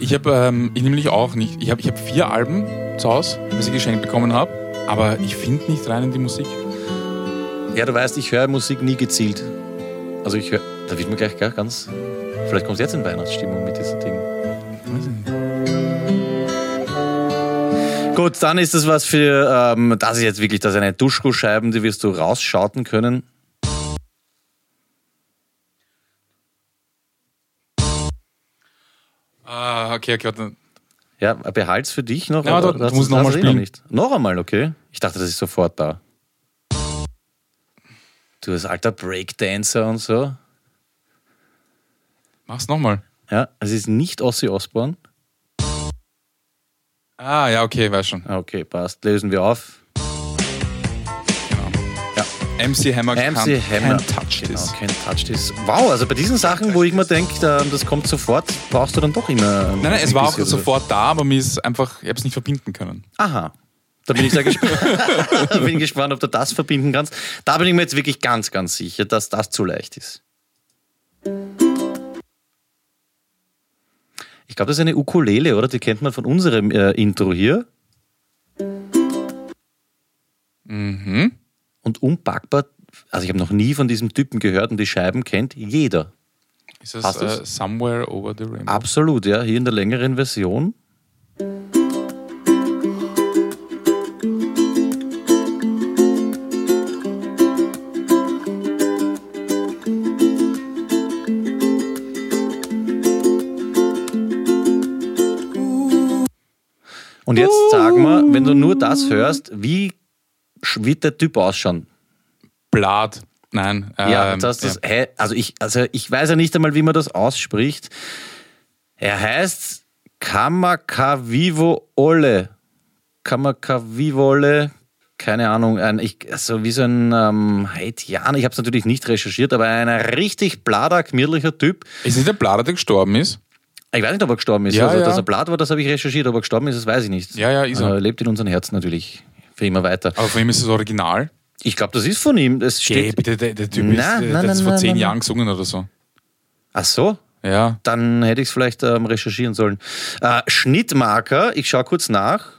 Ich habe, ähm, ich nämlich auch nicht. Ich habe ich hab vier Alben zu Hause, was ich geschenkt bekommen habe, aber ich finde nicht rein in die Musik. Ja, du weißt, ich höre Musik nie gezielt. Also ich höre, da wird mir gleich gar ganz. Vielleicht kommst du jetzt in Weihnachtsstimmung mit diesen Dingen. Gut, dann ist das was für, ähm, das ist jetzt wirklich, das sind eine Duschko-Scheiben, die wirst du rausschauten können. Ah, okay, okay. warte. Ja, behalt's für dich noch. Ja, du- du musst das noch mal hast du eh spielen. Nicht. Noch einmal, okay. Ich dachte, das ist sofort da. Du als alter Breakdancer und so. Mach's nochmal. Ja, es ist nicht Ossi Osborn. Ah, ja, okay, weiß schon. Ah, Okay, passt. Lösen wir auf. MC Hammer MC can't, Hammer. can't touch Genau, this. can't touch this. Wow, also bei diesen Sachen, wo ich mir denke, das kommt sofort, brauchst du dann doch immer. Nein, nein, es war auch sofort da, aber mir ist einfach, ich habe es nicht verbinden können. Aha. Da bin ich sehr gespannt. da bin ich gespannt, ob du das verbinden kannst. Da bin ich mir jetzt wirklich ganz, ganz sicher, dass das zu leicht ist. Ich glaube, das ist eine Ukulele, oder? Die kennt man von unserem äh, Intro hier. Mhm. Und unpackbar, also ich habe noch nie von diesem Typen gehört und die Scheiben kennt jeder. Ist das äh, Somewhere Over the Rainbow? Absolut, ja. Hier in der längeren Version. Und jetzt sag mal, wenn du nur das hörst, wie wird der Typ ausschauen? Blatt. Nein. Ja, ähm, das, das, ja. hä, also ich, also ich weiß ja nicht einmal, wie man das ausspricht. Er heißt Kamakavivo Ole. Kamakavivo Ole keine Ahnung, ein, ich, also wie so ein ähm, Haitianer, ich habe es natürlich nicht recherchiert, aber ein richtig blader, gemütlicher Typ. Ist nicht der Blader, der gestorben ist? Ich weiß nicht, ob er gestorben ist. Ja, also, ja. dass er blatt war, das habe ich recherchiert. Ob er gestorben ist, das weiß ich nicht. Ja, ja, ist er. er lebt in unseren Herzen natürlich für immer weiter. Aber von ihm ist das Original. Ich glaube, das ist von ihm. Das steht. bitte, der, der Typ Nein, ist, der, nein, der hat nein, vor nein, zehn nein, Jahren gesungen oder so. Ach so. Ja. Dann hätte ich es vielleicht ähm, recherchieren sollen. Äh, Schnittmarker, ich schaue kurz nach.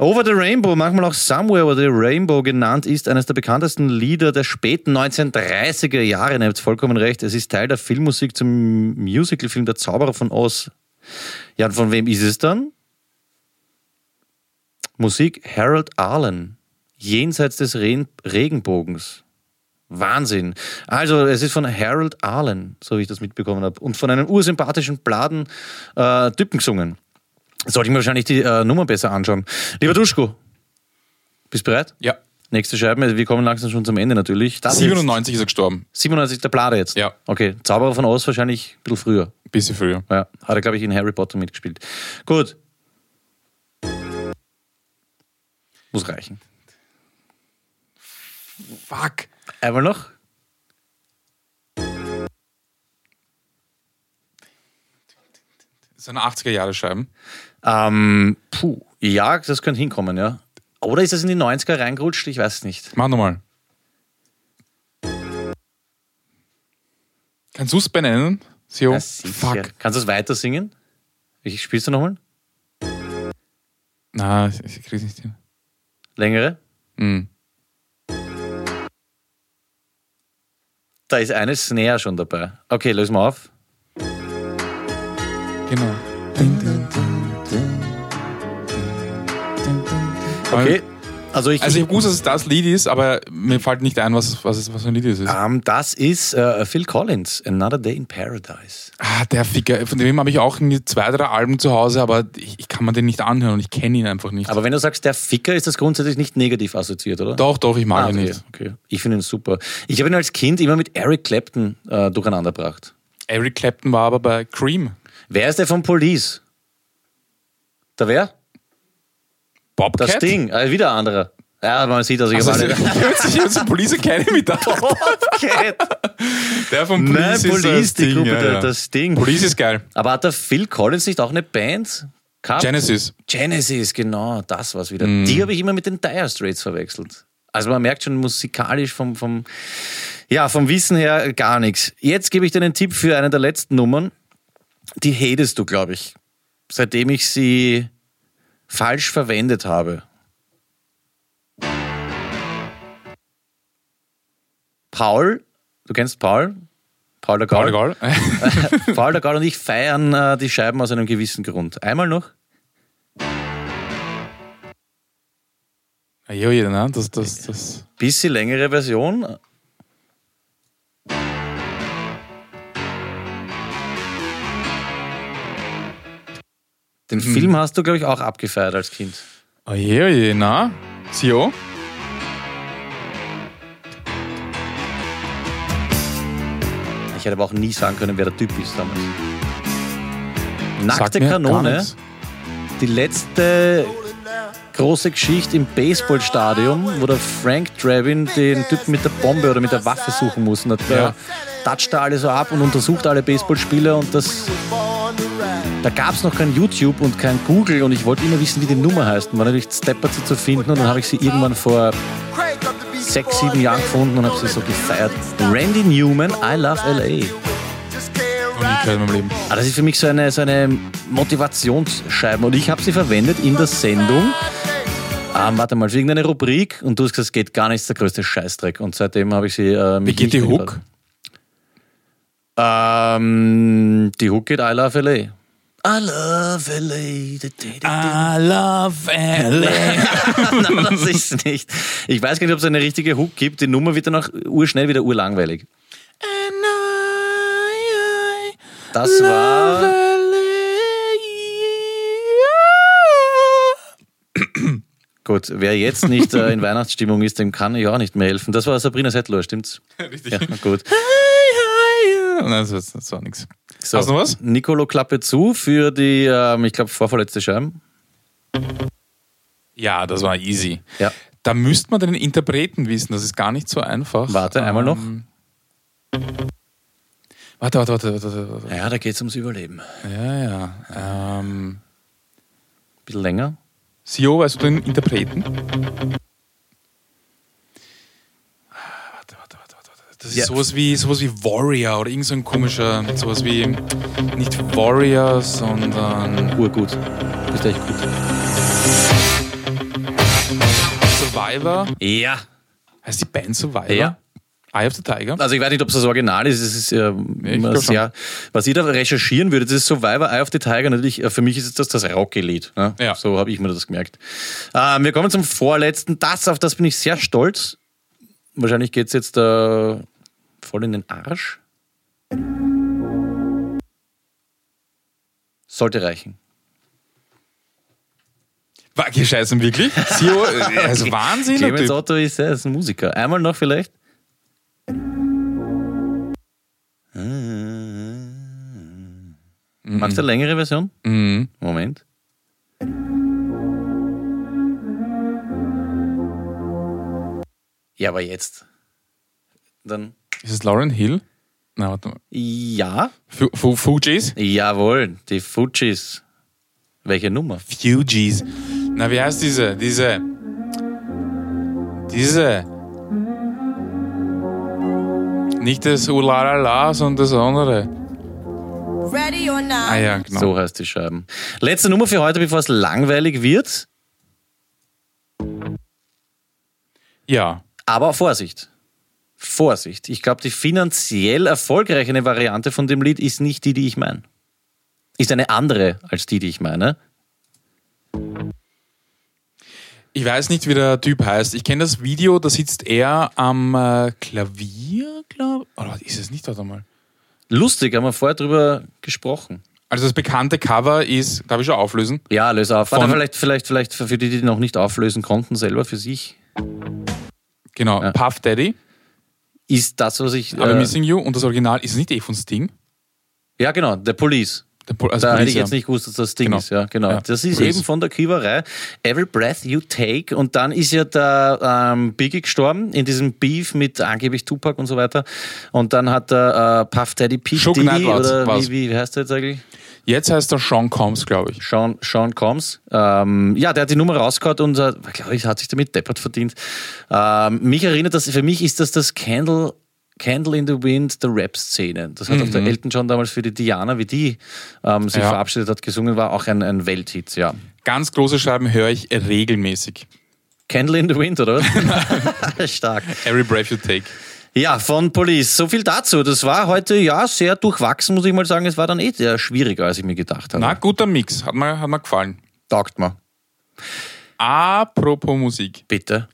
Over the Rainbow, manchmal auch Somewhere Over the Rainbow genannt, ist eines der bekanntesten Lieder der späten 1930er Jahre. Ihr habt vollkommen recht. Es ist Teil der Filmmusik zum Musicalfilm Der Zauberer von Oz. Ja, und von wem ist es dann? Musik Harold Arlen. Jenseits des Re Regenbogens. Wahnsinn. Also, es ist von Harold Arlen, so wie ich das mitbekommen habe. Und von einem ursympathischen, bladen äh, Typen gesungen. Sollte ich mir wahrscheinlich die äh, Nummer besser anschauen. Lieber Duschko, bist du bereit? Ja. Nächste Scheibe, wir kommen langsam schon zum Ende natürlich. Das 97 ist er gestorben. Jetzt, 97 der Blade jetzt? Ja. Okay, Zauberer von Oz wahrscheinlich ein bisschen früher. Bisschen früher. Ja, hat er, glaube ich, in Harry Potter mitgespielt. Gut. Muss reichen. Fuck. Einmal noch. Das sind 80er Jahre Scheiben. Ähm, puh, ja, das könnte hinkommen, ja. Oder ist es in die 90er reingerutscht? Ich weiß nicht. Mach nochmal. Kannst du es benennen? Sio? Ja. Fuck. Kannst du es weiter singen? Ich spielst du nochmal? Na, ich, ich krieg's nicht hin. Längere? Mhm. Da ist eine Snare schon dabei. Okay, lösen wir auf. Genau. Okay. Also ich, Also ich gewusst, dass es das Lied ist, aber mir fällt nicht ein, was, was, was für ein Lied es ist. ähm, das ist äh, Phil Collins, Another Day in Paradise. Ah, der Ficker. Von dem habe ich auch zwei, drei Alben zu Hause, aber ich, ich kann mir den nicht anhören und ich kenne ihn einfach nicht. Aber wenn du sagst, der Ficker, ist das grundsätzlich nicht negativ assoziiert, oder? doch, doch, ich mag Ah, ihn okay, nicht. okay. Ich finde ihn super. Ich habe ihn als Kind immer mit Eric Clapton äh, durcheinander gebracht. Eric Clapton war aber bei Cream. Wer ist der von Police? Der wer? Bobcat? Das Ding. Äh, wieder ein anderer. Ja, man sieht, dass ich Also, habe ich habe jetzt, Police Academy da. Bobcat. Der von Police Nein, ist Police, das die Ding. Gruppe, ja, der- ja. das Ding. Police ist geil. Aber hat der Phil Collins nicht auch eine Band gehabt? Genesis. Genesis, genau, das war's wieder. Mhm. Die habe ich immer mit den Dire Straits verwechselt. Also man merkt schon musikalisch vom, vom, ja, vom Wissen her gar nichts. Jetzt gebe ich dir einen Tipp für eine der letzten Nummern. Die hatest du, glaube ich. Seitdem ich sie falsch verwendet habe. Paul, du kennst Paul? Paul der Gaul? Paul Gall. Paul der Gaul und ich feiern äh, die Scheiben aus einem gewissen Grund. Einmal noch. Ja, ja, ne? Das, das, das. Bisschen längere Version. Den Film hast du, glaube ich, auch abgefeiert als Kind. Oh je, oh na? Sio? Ich hätte aber auch nie sagen können, wer der Typ ist damals. Sagt Nackte Kanone, die letzte große Geschichte im Baseballstadion, wo der Frank Dravin den Typen mit der Bombe oder mit der Waffe suchen muss. Und der Ja. toucht da alle so ab und untersucht alle Baseballspieler und das. Da gab es noch kein YouTube und kein Google und ich wollte immer wissen, wie die Nummer heißt. Und war natürlich steppert sie zu finden und dann habe ich sie irgendwann vor sechs, sieben Jahren gefunden und habe sie so gefeiert. Randy Newman, I Love L.A. Ah, das ist für mich so eine, so eine Motivationsscheibe und ich habe sie verwendet in der Sendung. Ähm, warte mal, für irgendeine Rubrik und du hast gesagt, es geht gar nichts, der größte Scheißdreck. Und seitdem habe ich sie. Äh, Wie geht nicht die Hook? Ähm, die Hook geht I Love L.A. I love L.A. I love LA. Nein, das ist nicht. Ich weiß gar nicht, ob es eine richtige Hook gibt. Die Nummer wird dann auch urschnell wieder urlangweilig. Das war. Gut, wer jetzt nicht äh, in Weihnachtsstimmung ist, dem kann ich auch nicht mehr helfen. Das war Sabrina Settler, stimmt's? Richtig. Ja, gut. Nein, das, das war nichts. So, Hast du noch was? Nicolo Klappe zu für die, ähm, ich glaube, vorverletzte Scheiben. Ja, das war easy. Ja. Da müsste man den Interpreten wissen, das ist gar nicht so einfach. Warte, einmal noch. Ähm, Warte, warte, warte, warte, warte. Ja, da geht es ums Überleben. Ja, ja. Ähm, bisschen länger. CEO, weißt du den Interpreten? Warte, warte, warte, warte. warte. Das ist Ja. sowas, wie, sowas wie Warrior oder irgend so ein komischer, sowas wie, nicht Warrior, sondern Urgut. Bist echt gut. Survivor. Ja. Heißt die Band Survivor? Ja. Eye of the Tiger? Also ich weiß nicht, ob es das Original ist. Es ist äh, immer glaub sehr, was ich da recherchieren würde, das ist Survivor Eye of the Tiger. Natürlich, äh, für mich ist das das Rocky-Lied. Ne? Ja. So habe ich mir das gemerkt. Ähm, wir kommen zum vorletzten. Das, auf das bin ich sehr stolz. Wahrscheinlich geht es jetzt äh, voll in den Arsch. Sollte reichen. Gescheißen, wirklich? Er ist Wahnsinn, Clemens. Otto ist, er ist ein Musiker. Einmal noch vielleicht. Magst du eine längere Version? Mhm. Moment. Ja, aber jetzt. Dann. Ist es Lauren Hill? Na, warte mal. Ja. Fu Fu Fugees? Jawohl, die Fujis. Welche Nummer? Fugees. Na, wie heißt diese? Diese. Diese. Nicht das Ulalala, sondern das andere. Ready or not. Ah ja, genau. So heißt die Scheiben. Letzte Nummer für heute, bevor es langweilig wird. Ja. Aber Vorsicht. Vorsicht. Ich glaube, die finanziell erfolgreiche Variante von dem Lied ist nicht die, die ich meine. Ist eine andere als die, die ich meine. Ich weiß nicht, wie der Typ heißt. Ich kenne das Video, da sitzt er am äh, Klavier, glaube ich. Oder ist es nicht? Warte mal. Lustig, haben wir vorher drüber gesprochen. Also das bekannte Cover ist, darf ich schon auflösen? Ja, löse auf. Warte, vielleicht, vielleicht, vielleicht für die, die noch nicht auflösen konnten, selber für sich. Genau, Ja. Puff Daddy, Ist das, was ich. aber Äh, Missing You und das Original ist nicht eh von Sting. ja, genau, The Police. Der Pol- also Da hätte Police, ich jetzt nicht gewusst, dass das Ding Genau. ist. Ja, genau. Ja, Das ist Police. eben von der Kiewerei Every Breath You Take. Und dann ist ja der ähm, Biggie gestorben in diesem Beef mit angeblich Tupac und so weiter. Und dann hat der äh, Puff Daddy P. Diddy, oder wie, wie heißt der jetzt eigentlich? Jetzt heißt er Sean Combs, glaube ich. Sean, Sean Combs. Ähm, ja, der hat die Nummer rausgehauen und, äh, glaube ich, hat sich damit deppert verdient. Ähm, mich erinnert das, für mich ist das das Candle, Candle in the Wind der Rap-Szene. Das hat auch der Elton John damals für die Diana, wie die ähm, sich Ja. verabschiedet hat, gesungen, war auch ein, ein Welthit, ja. Ganz große Scheiben höre ich regelmäßig. Candle in the Wind, oder? Stark. Every Breath You Take. Ja, von Police. So viel dazu. Das war heute ja sehr durchwachsen, muss ich mal sagen. Es war dann eh sehr schwieriger, als ich mir gedacht habe. Na, guter Mix. Hat mir, hat mir gefallen. Taugt mir. Apropos Musik. Bitte.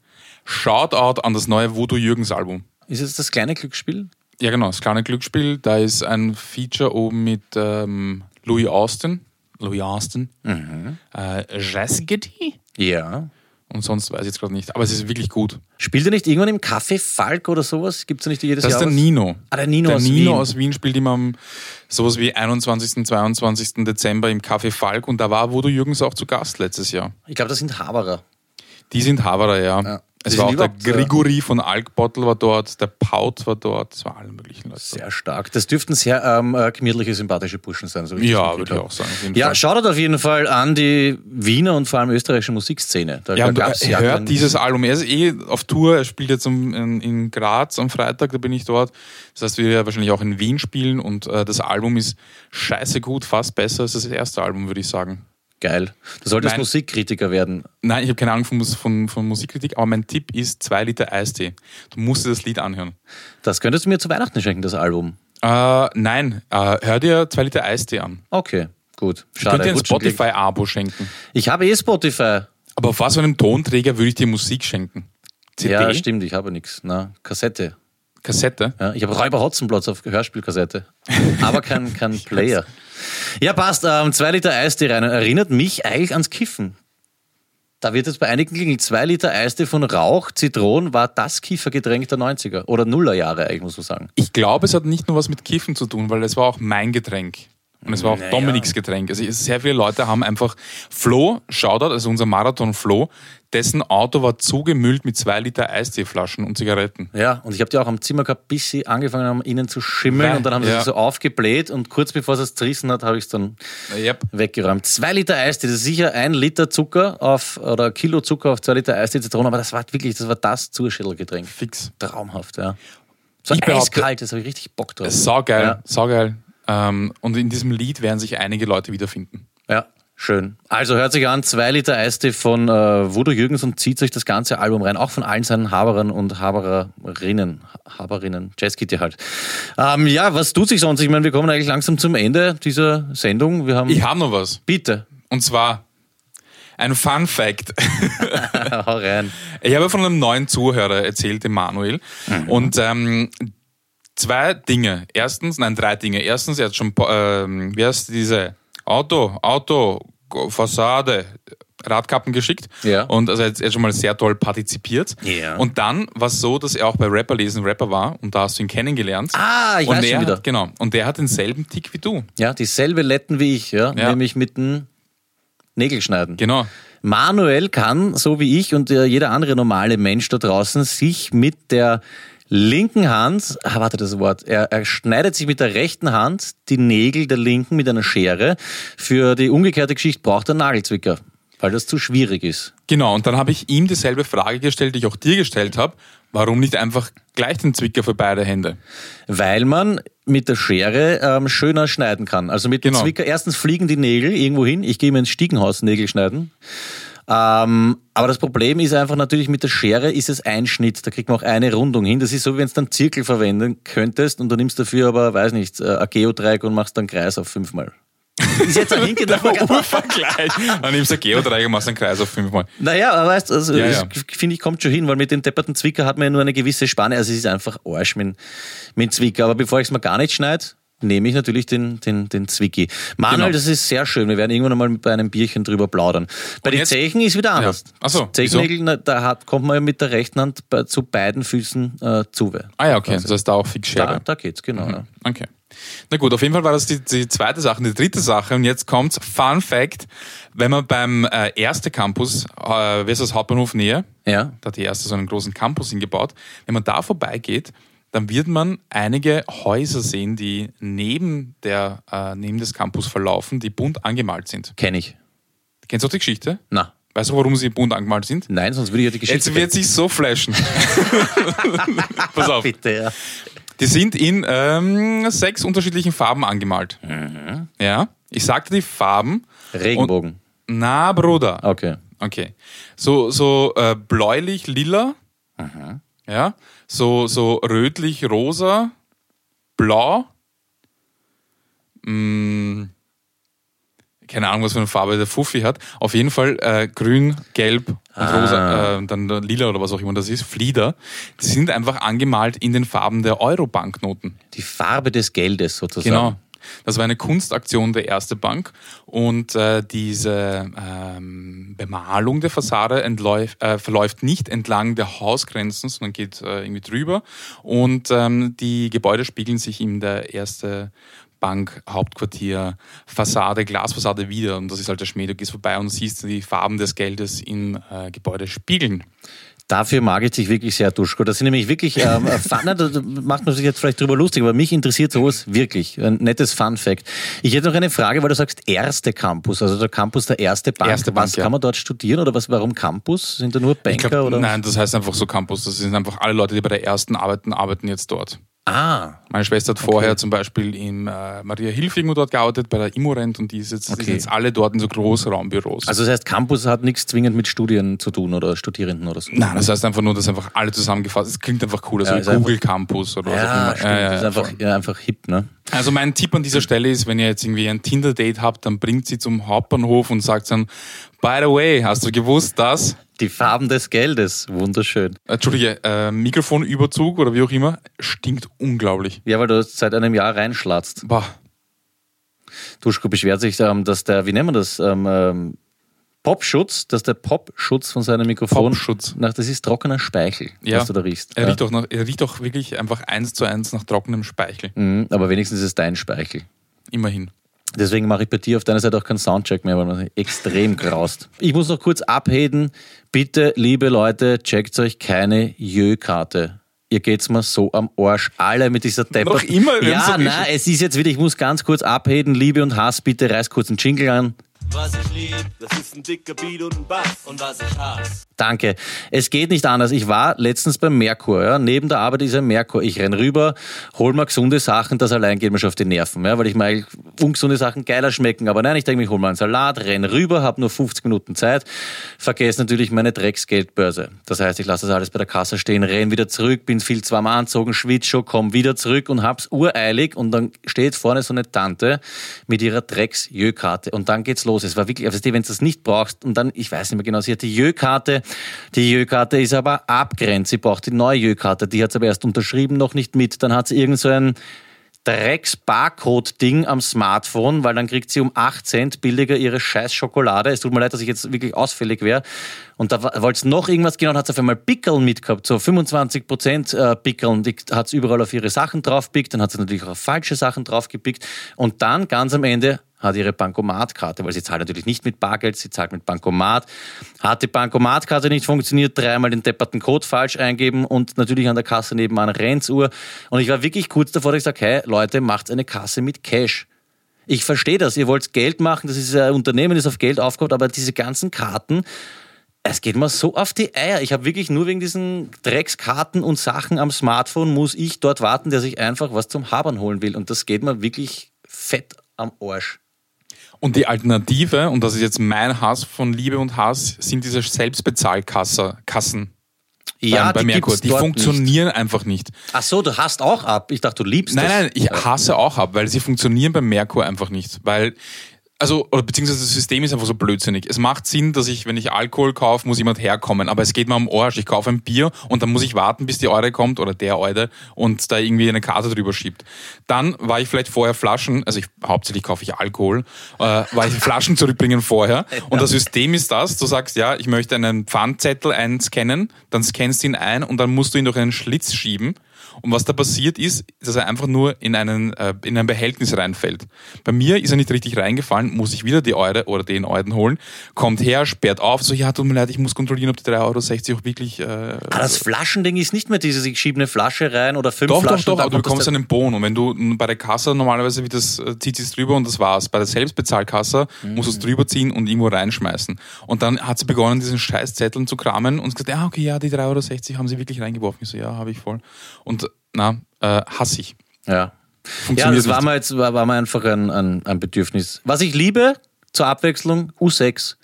Shoutout an das neue Voodoo Jürgens Album. Ist es das kleine Glücksspiel? Ja, genau, das kleine Glücksspiel. Da ist ein Feature oben mit ähm, Louis Austin. Louis Austin. Äh, Jazzgedy. Ja. Und sonst weiß ich jetzt gerade nicht. Aber es ist wirklich gut. Spielt er nicht irgendwann im Café Falk oder sowas? Gibt es nicht jedes Das ist Jahr der was? Nino. Ah, der Nino der aus Nino Wien. aus Wien spielt immer am sowas wie 21., 22. Dezember im Café Falk und da war Voodoo Jürgens auch zu Gast letztes Jahr. Ich glaube, das sind Haberer. Die sind Haverer, ja. Ja. Es war auch der äh, Grigori von Alkbottle war dort, der Paut war dort, es waren alle möglichen Leute. Sehr stark. Das dürften sehr ähm, äh, gemütliche, sympathische Burschen sein. So wie Ja, würde ich auch sagen. Ja, schaut auf jeden Fall an die Wiener und vor allem österreichische Musikszene. Da, Ja, da er ja hört dieses Album. Er ist eh auf Tour. Er spielt jetzt in, in Graz am Freitag, da bin ich dort. Das heißt, wir werden wahrscheinlich auch in Wien spielen und äh, das Album ist scheiße gut, fast besser als das erste Album, würde ich sagen. Geil. Du solltest Mein- Musikkritiker werden. Nein, ich habe keine Ahnung von, von, von Musikkritik, aber mein Tipp ist zwei Liter Eistee. Du musst dir das Lied anhören. Das könntest du mir zu Weihnachten schenken, das Album. Äh, nein, äh, hör dir zwei Liter Eistee an. Okay, gut. Ich könnte dir ein. Spotify-Abo schenken. Ich habe eh Spotify. Aber auf was für einem Tonträger würde ich dir Musik schenken? CD? Ja, stimmt, ich habe nichts. Na, Kassette. Kassette? Ja, ich habe Räuber Hotzenplotz auf Hörspielkassette. Aber kein, kein Player. Ja, passt. Ähm, zwei Liter Eistee rein. Erinnert mich eigentlich ans Kiffen. Da wird jetzt bei einigen klingelt. Zwei Liter Eistee von Rauch, Zitronen war das Kiffergetränk der 90er. Oder Nullerjahre eigentlich, muss man sagen. Ich glaube, es hat nicht nur was mit Kiffen zu tun, weil es war auch mein Getränk. Und es war auch Naja. Dominiks Getränk. Also sehr viele Leute haben einfach Flo, Shoutout, also unser Marathon Flo, dessen Auto war zugemüllt mit zwei Liter Eisteeflaschen und Zigaretten. Ja, und ich habe die auch am Zimmer gehabt, bis sie angefangen haben, innen zu schimmeln. Weil- und dann haben sie ja. so aufgebläht und kurz bevor es zerrissen hat, habe ich es dann Yep. weggeräumt. Zwei Liter Eistee, das ist sicher ein Liter Zucker auf, oder Kilo Zucker auf zwei Liter Eistee Zitrone, aber das war wirklich, das war das Zurschädelgetränk. Fix. Traumhaft, ja. So Ich eiskalt, das habe ich richtig Bock drauf. Saugeil, Ja. saugeil. Ähm, und in diesem Lied werden sich einige Leute wiederfinden. Ja, schön. Also hört sich an, zwei Liter Eistee von äh, Voodoo Jürgens und zieht euch das ganze Album rein, auch von allen seinen Haberern und Habererinnen, Haberinnen, Jazzkitty halt. Ähm, ja, was tut sich sonst? Ich meine, wir kommen eigentlich langsam zum Ende dieser Sendung. Wir haben, Ich habe noch was. bitte, Und zwar ein Fun Fact. hau rein. Ich habe von einem neuen Zuhörer erzählt, dem Manuel. Und ähm, zwei Dinge. Erstens, nein, drei Dinge. Erstens, er hat schon, ähm, wie heißt diese Auto, Auto, Fassade, Radkappen geschickt. Ja. Und also er hat er schon mal sehr toll partizipiert. Ja. Und dann war es so, dass er auch bei Rapper lesen Rapper war und da hast du ihn kennengelernt. Ah, ich und weiß der schon wieder. Hat, genau. Und der hat denselben Tick wie du. Ja, dieselbe Letten wie ich, ja, Ja. nämlich mit den Nägelschneiden. Genau. Manuel kann, so wie ich und äh, jeder andere normale Mensch da draußen, sich mit der linken Hand, ah, warte das Wort, er, er schneidet sich mit der rechten Hand die Nägel der linken mit einer Schere. Für die umgekehrte Geschichte braucht er einen Nagelzwicker, weil das zu schwierig ist. Genau, und dann habe ich ihm dieselbe Frage gestellt, die ich auch dir gestellt habe. Warum nicht einfach gleich den Zwicker für beide Hände? Weil man mit der Schere ähm, schöner schneiden kann. Also mit Genau. dem Zwicker, erstens fliegen die Nägel irgendwo hin. Ich gehe mir ins Stiegenhaus Nägel schneiden. Ähm, aber das Problem ist einfach natürlich mit der Schere ist es ein Schnitt. Da kriegt man auch eine Rundung hin. Das ist so, wie wenn du dann Zirkel verwenden könntest und du nimmst dafür aber, weiß nicht, äh, ein Geodreieck und machst dann Kreis auf fünfmal. Ist jetzt ein. Urvergleich. Dann nimmst du ein Geodreieck und machst einen Kreis auf fünfmal. Naja, aber weißt du, also, Ja, das ja. finde ich, kommt schon hin, weil mit den depperten Zwicker hat man ja nur eine gewisse Spanne. Also es ist einfach Arsch mit, mit Zwicker. Aber bevor ich es mir gar nicht schneide, nehme ich natürlich den, den, den Zwicki. Manuel, Genau. das ist sehr schön. Wir werden irgendwann einmal bei einem Bierchen drüber plaudern. Bei Und den Zechen ist wieder anders. Ach so, Zechennägel, da hat, kommt man ja mit der rechten Hand zu beiden Füßen äh, zu. Ah ja, okay. Das heißt da auch fix Da, da geht's, genau. Ja. Okay. Na gut, auf jeden Fall war das die, die zweite Sache. Die dritte Sache, und jetzt kommt's, Fun Fact, wenn man beim äh, Erste Campus, äh, wie ist das, Hauptbahnhof Nähe, ja. da hat die Erste so einen großen Campus hingebaut, wenn man da vorbeigeht, dann wird man einige Häuser sehen, die neben, der, äh, neben des Campus verlaufen, die bunt angemalt sind. Kenne ich. Kennst du auch die Geschichte? Na, Weißt du, warum sie bunt angemalt sind? nein, sonst würde ich ja die Geschichte Jetzt wird sich so flashen. Pass auf. Bitte, ja. Die sind in ähm, sechs unterschiedlichen Farben angemalt. Ja. Ich sagte die Farben. Regenbogen. Na, Bruder. Okay. Okay. So, so äh, bläulich, lila. Ja. So, so rötlich, rosa, blau. Mm, keine Ahnung, was für eine Farbe der Fuffi hat. Auf jeden Fall äh, grün, gelb und Ah. rosa, äh, dann lila oder was auch immer das ist, Flieder. Die sind einfach angemalt in den Farben der Euro-Banknoten. Die Farbe des Geldes sozusagen. Genau. Das war eine Kunstaktion der Erste Bank und äh, diese ähm, Bemalung der Fassade entläuft, äh, verläuft nicht entlang der Hausgrenzen, sondern geht äh, irgendwie drüber und ähm, die Gebäude spiegeln sich in der Erste Bank Hauptquartier Fassade, Glasfassade wieder und das ist halt der Schmäh, du gehst vorbei und siehst die Farben des Geldes in äh, Gebäude spiegeln. Dafür mag ich dich wirklich sehr, Duschko. Das sind nämlich wirklich, ähm, Fun, da macht man sich jetzt vielleicht drüber lustig, aber mich interessiert sowas wirklich. Ein nettes Fun-Fact. Ich hätte noch eine Frage, weil du sagst, erste Campus, also der Campus der erste Bank. Erste Bank, was ja. kann man dort studieren oder was, warum Campus? Sind da nur Banker glaub, oder? Nein, das heißt einfach so Campus. Das sind einfach alle Leute, die bei der ersten arbeiten, arbeiten jetzt dort. Ah, Meine Schwester hat vorher zum Beispiel im äh, Maria Hilf irgendwo dort gearbeitet, bei der Immorent und die, ist jetzt, Okay. sind jetzt alle dort in so Großraumbüros. also das heißt, Campus hat nichts zwingend mit Studien zu tun oder Studierenden oder so. Nein, das heißt einfach nur, dass einfach alle zusammengefasst Es klingt einfach cooler, Ja, so ist wie Google Campus oder was auch Ja, immer. stimmt. Ja, ja, das ist ja, einfach, ja, einfach hip, ne? Also mein Tipp an dieser Stelle ist, wenn ihr jetzt irgendwie ein Tinder-Date habt, dann bringt sie zum Hauptbahnhof und sagt dann, by the way, hast du gewusst, dass, Die Farben des Geldes, wunderschön. Entschuldige, äh, Mikrofonüberzug oder wie auch immer, stinkt unglaublich. Ja, weil du seit einem Jahr reinschlatzt. Boah, Duschko beschwert sich, ähm, dass der, wie nennen wir das, ähm, ähm, Popschutz, dass der Popschutz von seinem Mikrofon, Popschutz. nach, das ist trockener Speichel, Ja. was du da riechst. er ja. riecht, auch nach, er riecht auch wirklich einfach eins zu eins nach trockenem Speichel. Mhm, aber wenigstens ist es dein Speichel. Immerhin. Deswegen mache ich bei dir auf deiner Seite auch keinen Soundcheck mehr, weil man sich extrem graust. Ich muss noch kurz abheden. Bitte, liebe Leute, checkt euch keine Jö-Karte. Ihr geht's mir so am Arsch. Alle mit dieser Deppert. Noch immer? Ja, so nein, es ist jetzt wieder, ich muss ganz kurz abheden. Liebe und Hass, bitte reiß kurz einen Jingle an. Was ich lieb, das ist ein dicker Beat und ein Bass. Und was ich hasse, Danke. Es geht nicht anders. Ich war letztens beim Merkur. Ja. Neben der Arbeit ist ein Merkur. Ich renn rüber, hol mir gesunde Sachen. Das allein geht mir schon auf die Nerven. Ja, weil ich eigentlich ungesunde Sachen geiler schmecken. Aber nein, ich denke, ich hol mal einen Salat, renn rüber, habe nur 50 Minuten Zeit. Vergesse natürlich meine Drecksgeldbörse. Das heißt, ich lasse das alles bei der Kasse stehen, renn wieder zurück, bin viel zweimal anzogen, schwitz schon, komm wieder zurück und hab's ureilig. Und dann steht vorne so eine Tante mit ihrer Drecks-Jö-Karte. Und dann geht's los. Es war wirklich, also wenn du das nicht brauchst, und dann, ich weiß nicht mehr genau, sie hat die Jö-Karte. Die Jö-Karte ist aber abgrenzt. Sie braucht die neue Jö-Karte. Die hat sie aber erst unterschrieben, noch nicht mit. Dann hat sie irgend so ein Drecks-Barcode-Ding am Smartphone, weil dann kriegt sie um 8 Cent billiger ihre scheiß Schokolade. Es tut mir leid, dass ich jetzt wirklich ausfällig wäre. Und da wollte es noch irgendwas genau, und hat sie auf einmal Pickeln mitgehabt, so 25 Prozent äh, Pickeln. Die hat sie überall auf ihre Sachen draufpickt, dann hat sie natürlich auch auf falsche Sachen draufgepickt. Und dann ganz am Ende hat ihre Bankomatkarte, weil sie zahlt natürlich nicht mit Bargeld, sie zahlt mit Bankomat. Hat die Bankomatkarte nicht funktioniert, dreimal den depperten Code falsch eingeben und natürlich an der Kasse nebenan Rennsuhr. Und ich war wirklich kurz davor, dass ich sage, hey Leute, macht eine Kasse mit Cash. Ich verstehe das, ihr wollt Geld machen, das ist ein Unternehmen, das auf Geld aufkommt, aber diese ganzen Karten, es geht mir so auf die Eier. Ich habe wirklich nur wegen diesen Dreckskarten und Sachen am Smartphone muss ich dort warten, der sich einfach was zum Habern holen will. Und das geht mir wirklich fett am Arsch. Und die Alternative, und das ist jetzt mein Hass von Liebe und Hass, sind diese Selbstbezahlkassen Ja, beim, bei Merkur. gibt's Die funktionieren einfach nicht. Nicht. Ach so, du hast auch ab. Ich dachte, du liebst Nein, das. nein, ich hasse auch ab, weil sie funktionieren beim Merkur einfach nicht. Weil, also, oder beziehungsweise das System ist einfach so blödsinnig. Es macht Sinn, dass ich, wenn ich Alkohol kaufe, muss jemand herkommen. Aber es geht mir am Arsch. Ich kaufe ein Bier und dann muss ich warten, bis die Eure kommt oder der Eure und da irgendwie eine Karte drüber schiebt. Dann war ich vielleicht vorher Flaschen, also ich, hauptsächlich kaufe ich Alkohol, äh, war ich Flaschen zurückbringen vorher. Und das System ist das, du sagst, ja, ich möchte einen Pfandzettel einscannen, dann scannst du ihn ein und dann musst du ihn durch einen Schlitz schieben. Und was da passiert ist, dass er einfach nur in, einen, äh, in ein Behältnis reinfällt. Bei mir ist er nicht richtig reingefallen, muss ich wieder die Eure oder den Euden holen, kommt her, sperrt auf, so, ja, tut mir leid, ich muss kontrollieren, ob die 3,60 Euro auch wirklich... Äh, Ah, das Flaschending ist nicht mehr dieses, ich schiebe eine Flasche rein oder fünf doch, doch, Flaschen. doch, dann aber du bekommst einen Bon. Und wenn du bei der Kasse normalerweise wie das äh, zieht es drüber und das war's. Bei der Selbstbezahlkasse musst du Mhm. es drüber ziehen und irgendwo reinschmeißen. Und dann hat sie begonnen, diesen scheiß Zetteln zu kramen und gesagt, ja, okay, ja, die 3,60 Euro haben sie wirklich reingeworfen. Ich so, ja, habe ich voll. Und na, äh, hasse ich. Ja. Ja, das war mir jetzt war, war mir einfach ein, ein, ein Bedürfnis. Was ich liebe, zur Abwechslung, U6.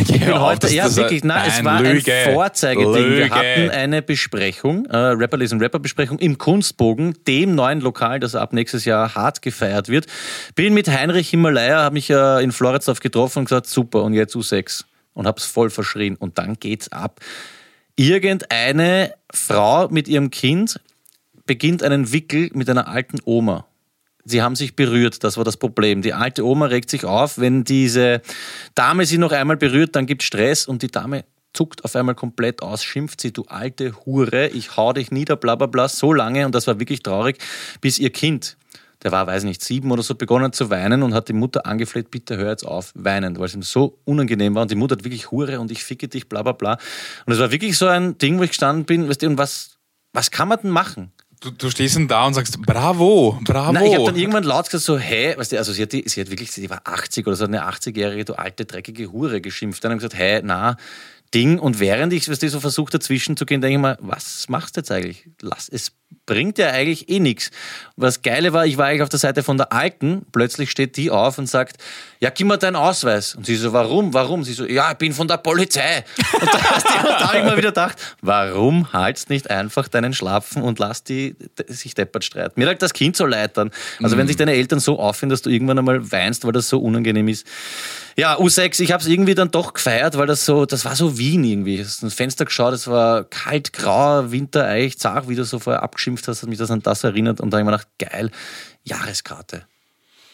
Ich bin Ja, heute, ja, wirklich, nein, es war Lüge. ein Vorzeigeding. Wir Lüge. hatten eine Besprechung, äh, Rapper lesen Rapper Besprechung im Kunstbogen, dem neuen Lokal, das ab nächstes Jahr hart gefeiert wird. Bin mit Heinrich Himalaya, habe mich äh, in Floridsdorf getroffen und gesagt, super, und jetzt U6. Und hab's voll verschrien. Und dann geht's ab. Irgendeine Frau mit ihrem Kind beginnt einen Wickel mit einer alten Oma. Sie haben sich berührt, das war das Problem. Die alte Oma regt sich auf, wenn diese Dame sie noch einmal berührt, dann gibt Stress und die Dame zuckt auf einmal komplett aus, schimpft sie, du alte Hure, ich hau dich nieder, bla bla bla, so lange und das war wirklich traurig, bis ihr Kind, der war, weiß nicht, sieben oder so, begonnen zu weinen und hat die Mutter angefleht, bitte hör jetzt auf, weinen, weil es ihm so unangenehm war und die Mutter hat wirklich Hure und ich ficke dich, bla bla bla. Und es war wirklich so ein Ding, wo ich gestanden bin, weißt du, und was, was kann man denn machen? Du, du stehst dann da und sagst, bravo, bravo. Nein, ich habe dann irgendwann laut gesagt so, hä, weißt du, also sie hat, die, sie hat wirklich, sie war 80 oder so eine 80-jährige, du alte, dreckige Hure geschimpft. Dann habe ich gesagt, hä, na, Ding. Und während ich weißt du, so versucht dazwischen zu gehen, denke ich mal, was machst du jetzt eigentlich? Lass, es bringt ja eigentlich eh nichts. Was Geile war, ich war eigentlich auf der Seite von der Alten, plötzlich steht die auf und sagt, ja, gib mir deinen Ausweis. Und sie so, warum, warum? Sie so, ja, ich bin von der Polizei. Und da, hast du- da habe ich mal wieder gedacht, warum haltst nicht einfach deinen Schlapfen und lass die sich deppert streiten? Mir hat das Kind so leid dann. Also wenn sich deine Eltern so auffinden, dass du irgendwann einmal weinst, weil das so unangenehm ist. Ja, U6, ich habe es irgendwie dann doch gefeiert, weil das so, das war so Wien irgendwie. Ich hab ins Fenster geschaut, es war kalt, grau, Winter, Eich, zart, wie du so vorher abgeschimpft hast, hat mich das an das erinnert und da habe ich mir gedacht, geil, Jahreskarte.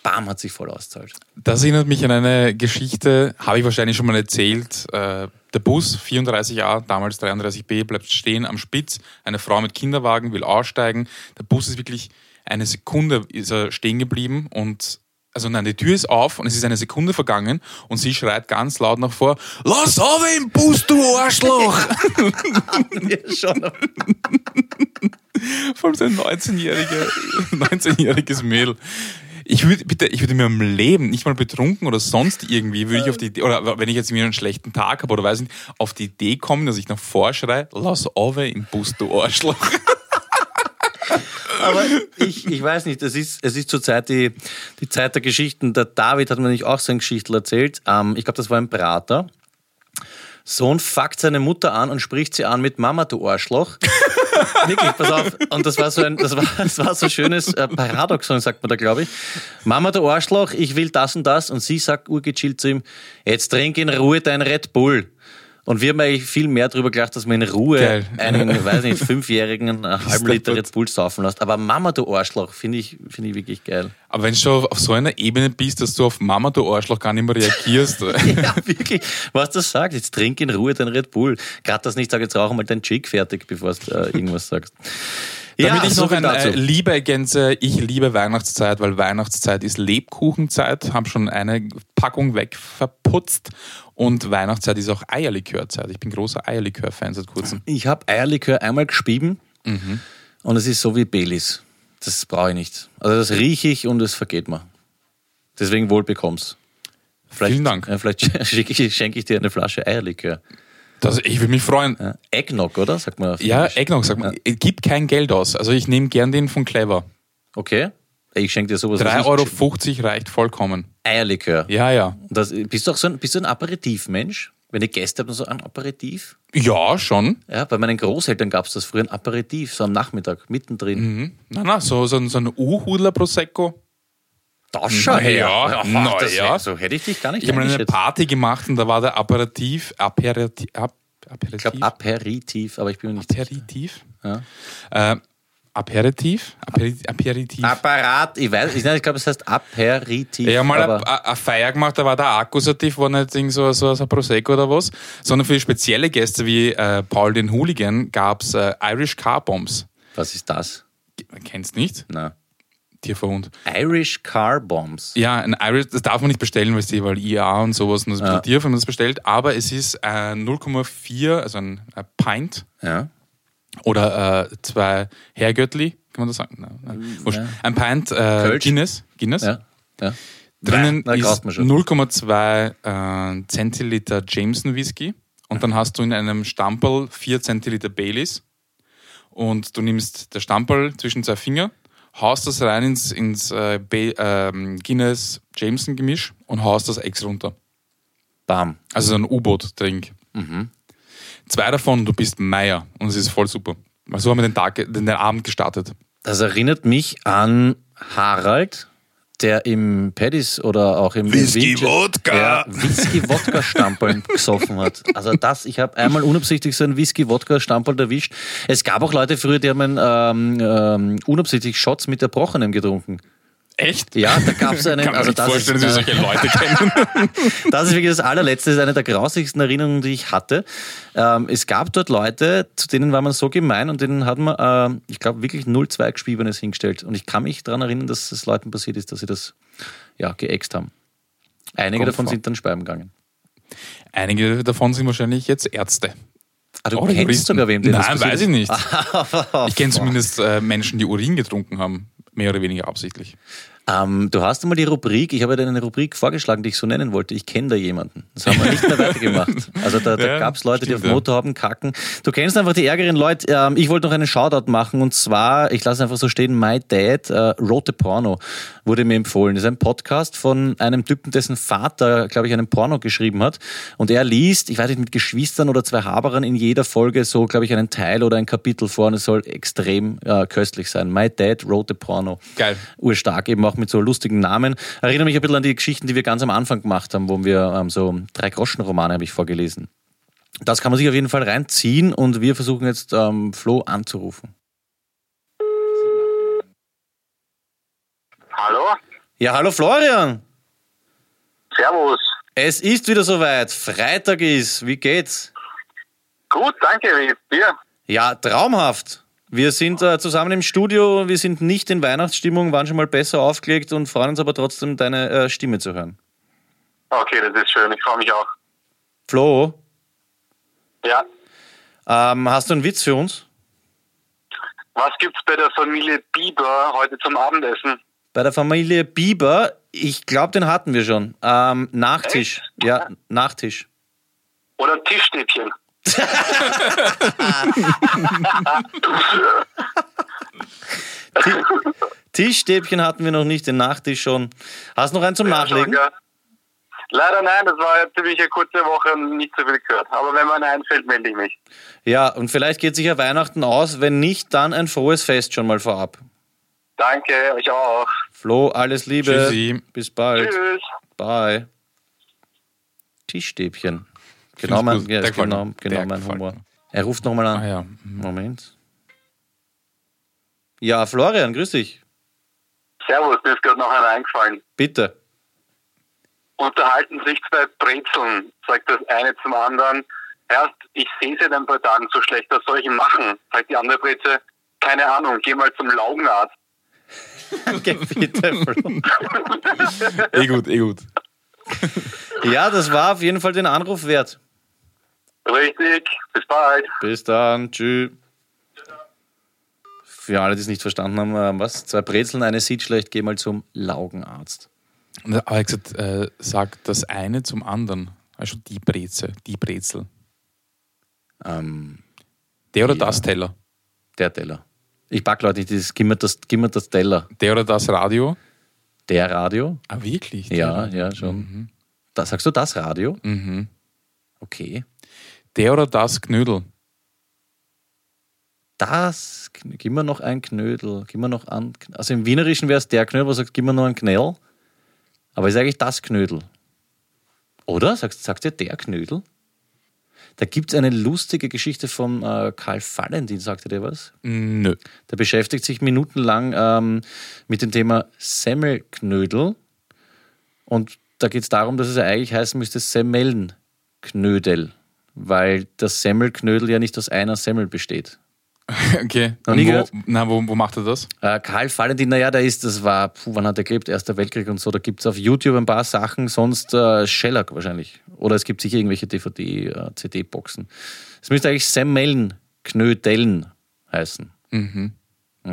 Bam, hat sich voll auszahlt. Das erinnert mich an eine Geschichte, habe ich wahrscheinlich schon mal erzählt. Äh, der Bus, 34a, damals 33b, bleibt stehen am Spitz. Eine Frau mit Kinderwagen will aussteigen. Der Bus ist wirklich eine Sekunde ist er stehen geblieben und also nein, die Tür ist auf und es ist eine Sekunde vergangen und sie schreit ganz laut nach vor, lass auf im Bus, du Arschloch! Ja, schon. Vor allem so ein 19-jähriger, 19-jähriges Mädel. Ich würde bitte, ich würde mir im Leben nicht mal betrunken oder sonst irgendwie, würde ich auf die Idee, oder wenn ich jetzt mir einen schlechten Tag habe oder weiß nicht, auf die Idee kommen, dass ich nach vorschrei, lass auf im Bus, du Arschloch. Aber ich, ich weiß nicht, es ist, es ist zurzeit die, die Zeit der Geschichten. Der David hat mir nämlich auch so ein Geschichtel erzählt. Ähm, ich glaube, das war ein Prater. Sohn fuckt seine Mutter an und spricht sie an mit Mama, du Arschloch. Wirklich, pass auf. Und das war so ein, das war, das war so ein schönes äh, Paradoxon, sagt man da, glaube ich. Mama, du Arschloch, ich will das und das. Und sie sagt urgechillt zu ihm, jetzt trink in Ruhe dein Red Bull. Und wir haben eigentlich viel mehr darüber gelacht, dass man in Ruhe Geil. einen, weiß nicht, fünfjährigen einen halben Ist Liter Red Bull saufen lässt. Aber Mama, du Arschloch, finde ich, finde ich wirklich geil. Aber wenn du schon auf so einer Ebene bist, dass du auf Mama, du Arschloch, gar nicht mehr reagierst. Ja, wirklich. Was das sagt, jetzt trink in Ruhe dein Red Bull. Gerade das nicht, sag jetzt rauche mal dein Chick fertig, bevor du äh, irgendwas sagst. Damit ich so noch ein äh, Liebe ergänze, ich liebe Weihnachtszeit, weil Weihnachtszeit ist Lebkuchenzeit, habe schon eine Packung wegverputzt und Weihnachtszeit ist auch Eierlikörzeit. Ich bin großer Eierlikör-Fan seit kurzem. Ich habe Eierlikör einmal gespieben Mhm. und es ist so wie Baileys. Das brauche ich nicht. Also das rieche ich und es vergeht mir. Deswegen wohl bekommst. Vielleicht, Vielen Dank. Ja, vielleicht schenke ich, dir eine Flasche Eierlikör. Das, ich würde mich freuen. Ja. Eggnog, oder? Sagt man Ja, Englisch. Eggnog, sag mal, gib kein Geld aus. Also ich nehme gern den von Clever. Okay. Ich schenke dir sowas. was ich- 3,50 Euro reicht vollkommen. Eierlikör. Ja, ja. Das, bist du auch so ein, bist du ein Aperitivmensch? Wenn ihr Gäste habt, so ein Aperitiv? Ja, schon. Ja, bei meinen Großeltern gab es das früher ein Aperitiv, so am Nachmittag, mittendrin. Mhm. Na, na, so, so, ein- so ein U-Hudler Prosecco. Das schau her. Ja, na das, ja. So hätte ich dich gar nicht Ich habe eine. Party gemacht und da war der Aperitif, Aperitif, Ap, Aperitif, Ich glaube Aperitif, aber ich bin mir nicht sicher. Aperitif, Ja. äh, Aperitif, Aperi- Aperitif. Apparat, ich weiß, ich, ich glaube, es heißt Aperitiv. Ich habe mal eine Feier gemacht, da war der Akkusativ, war nicht so, so, so ein Prosecco oder was, sondern für spezielle Gäste wie äh, Paul den Hooligan gab es äh, Irish Car Bombs. was ist das? Kennst nicht? Na. Tierverhund. Irish Car Bombs. Ja, ein Irish, das darf man nicht bestellen, weißt du, weil IA und sowas, und das wenn man das bestellt, aber es ist äh, 0,4, also ein, ein Pint Ja. Oder äh, zwei Herrgöttli, kann man das sagen? Nein, nein. Ja. Ein Pint äh? Guinness, Guinness. Ja. ja. Drinnen Na, ist graust mir schon. 0,2 äh, Zentiliter Jameson Whisky und dann hast du in einem Stamperl 4 Zentiliter Baileys und du nimmst der Stamperl zwischen zwei Finger, haust das rein ins, ins äh, Ba- ähm, Guinness Jameson Gemisch und haust das Ex runter. Bam. Also so ein U-Boot-Drink. Mhm. Zwei davon und du bist Meier und es ist voll super. Weil So haben wir den Tag, den, den Abend gestartet. Das erinnert mich an Harald, der im Paddy's oder auch im Whisky Winter- Wodka. Ja, Whisky-Wodka-Stamperl gesoffen hat. Also das, ich habe einmal unabsichtlich so einen Whisky-Wodka-Stamperl erwischt. Es gab auch Leute früher, die haben ähm, ähm, unabsichtlich Shots mit Erbrochenem getrunken. Echt? Ja, da gab es einen, Kann also das vorstellen, ist, dass wir äh, solche Leute kennen. das ist wirklich das allerletzte, das ist eine der grausigsten Erinnerungen, die ich hatte. Ähm, es gab dort Leute, zu denen war man so gemein und denen hat man, ähm, ich glaube, wirklich 0,2 Gespiebenes hingestellt. Und ich kann mich daran erinnern, dass es Leuten passiert ist, dass sie das ja, geäxt haben. Einige Kommt davon vor. sind dann speiben gegangen. Einige davon sind wahrscheinlich jetzt Ärzte. Ah, du Oder kennst Juristen. sogar wem, das Nein, passiert weiß ich nicht. Ich kenne zumindest äh, Menschen, die Urin getrunken haben. Mehr oder weniger absichtlich. Ähm, du hast einmal die Rubrik, ich habe dir eine Rubrik vorgeschlagen, die ich so nennen wollte. Ich kenne da jemanden. Das haben wir nicht mehr weitergemacht. Also da, da Ja, gab es Leute, die auf stimmt, ja. Motorhaben kacken. Du kennst einfach die ärgeren Leute. Ähm, ich wollte noch einen Shoutout machen und zwar, ich lasse einfach so stehen, My Dad äh, wrote a Porno, wurde mir empfohlen. Das ist ein Podcast von einem Typen, dessen Vater, glaube ich, einen Porno geschrieben hat. Und er liest, ich weiß nicht, mit Geschwistern oder zwei Haberern in jeder Folge so, glaube ich, einen Teil oder ein Kapitel vor und es soll extrem äh, köstlich sein. My Dad wrote a Porno Geil. urstark, eben auch mit so lustigen Namen. Erinnere mich ein bisschen an die Geschichten, die wir ganz am Anfang gemacht haben, wo wir ähm, so drei Groschen-Romane habe ich vorgelesen. Das kann man sich auf jeden Fall reinziehen und wir versuchen jetzt ähm, Flo anzurufen. Hallo? Ja, hallo Florian. Servus. Es ist wieder soweit. Freitag ist. Wie geht's? Gut, danke. Wie dir? Ja, traumhaft. Wir sind äh, zusammen im Studio, wir sind nicht in Weihnachtsstimmung, waren schon mal besser aufgelegt und freuen uns aber trotzdem, deine äh, Stimme zu hören. Okay, das ist schön. Ich freue mich auch. Flo, Ja. ähm, hast du einen Witz für uns? Was gibt's bei der Familie Bieber heute zum Abendessen? Bei der Familie Bieber, ich glaube, den hatten wir schon. Ähm, Nachtisch. Ja, Nachtisch. Oder Tischstäbchen? Tischstäbchen hatten wir noch nicht, den Nachtisch schon. Hast du noch einen zum Nachlegen? Leider nein, das war jetzt ziemlich eine kurze Woche und nicht so viel gehört. Aber wenn man einfällt, melde ich mich. Ja, und vielleicht geht sich ja Weihnachten aus. Wenn nicht, dann ein frohes Fest schon mal vorab. Danke, euch auch. Flo, alles Liebe. Tschüssi. Bis bald. Tschüss. Bye. Tischstäbchen. Genau mein, ja, genau, genau mein Humor. Er ruft nochmal an. Ah ja. Moment. Ja, Florian, grüß dich. Servus, mir ist gerade noch einer eingefallen. Bitte. Unterhalten sich zwei Brezeln, sagt das eine zum anderen. Erst, ich sehe seit ein paar Tagen so schlecht, was soll ich machen? Sagt die andere Brezel, keine Ahnung, geh mal zum Laugenarzt. Okay, bitte, Flo. Eh gut, eh gut. Ja, das war auf jeden Fall den Anruf wert. Richtig, bis bald. Bis dann. Tschüss. Für alle, die es nicht verstanden haben, äh, was? Zwei Brezeln, eine sieht schlecht, geh mal zum Laugenarzt. Und er hat gesagt, äh, sagt das eine zum anderen. Also die Breze, die Brezel. Ähm, Der oder Ja. das Teller? der Teller. Ich pack Leute nicht dieses, gib mir das, gib mir das Teller. Der oder das Radio? Der Radio? Ah, wirklich? Ja, ja, schon. Da, sagst du das Radio? Mhm. Okay. Der oder das Knödel? Das, gib mir noch ein Knödel. Gib mir noch an. Also im Wienerischen wäre es der Knödel, wo sagt, gib mir noch einen Knell. Aber ist eigentlich das Knödel. Oder? Sagst, sagt ihr der Knödel? Da gibt es eine lustige Geschichte von äh, Karl Valentin, sagt ihr was? Nö. Der beschäftigt sich minutenlang ähm, mit dem Thema Semmelknödel. Und da geht es darum, dass es ja eigentlich heißen müsste Semmelnknödel. Weil das Semmelknödel ja nicht aus einer Semmel besteht. Okay. Noch nie wo, gehört? Na, wo, wo macht er das? Äh, Karl Valentin, naja, der ist, das war, puh, wann hat er gelebt? Erster Weltkrieg und so. Da gibt es auf YouTube ein paar Sachen, sonst äh, Shellac wahrscheinlich. Oder es gibt sicher irgendwelche DVD, äh. Es müsste eigentlich Semmelnknödeln heißen. Mhm.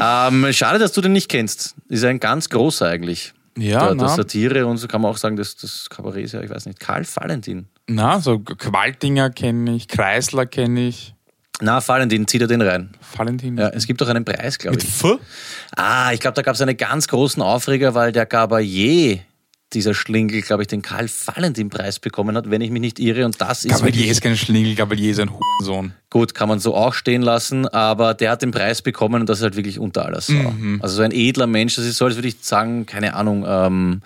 Ähm, schade, dass du den nicht kennst. Ist ein ganz großer eigentlich. Ja, der, der Satire und so kann man auch sagen, das, das Kabarett ist ja, ich weiß nicht, Karl Valentin. na, so Qualtinger kenne ich, Kreisler kenne ich, Na, Valentin, zieh dir den rein. Valentin. Ja, es gibt auch einen Preis, glaube Mit ich. F? Ah, ich glaube, da gab es einen ganz großen Aufreger, weil der Gabalier, dieser Schlingel, glaube ich, den Karl Valentin-Preis bekommen hat, wenn ich mich nicht irre. Und das ist Gabalier ist kein Schlingel, Gabalier ist ein Hurensohn. gut, kann man so auch stehen lassen, aber der hat den Preis bekommen und das ist halt wirklich unter aller Sau. Mhm. Also so ein edler Mensch, das ist so, als würde ich sagen, keine Ahnung, ähm,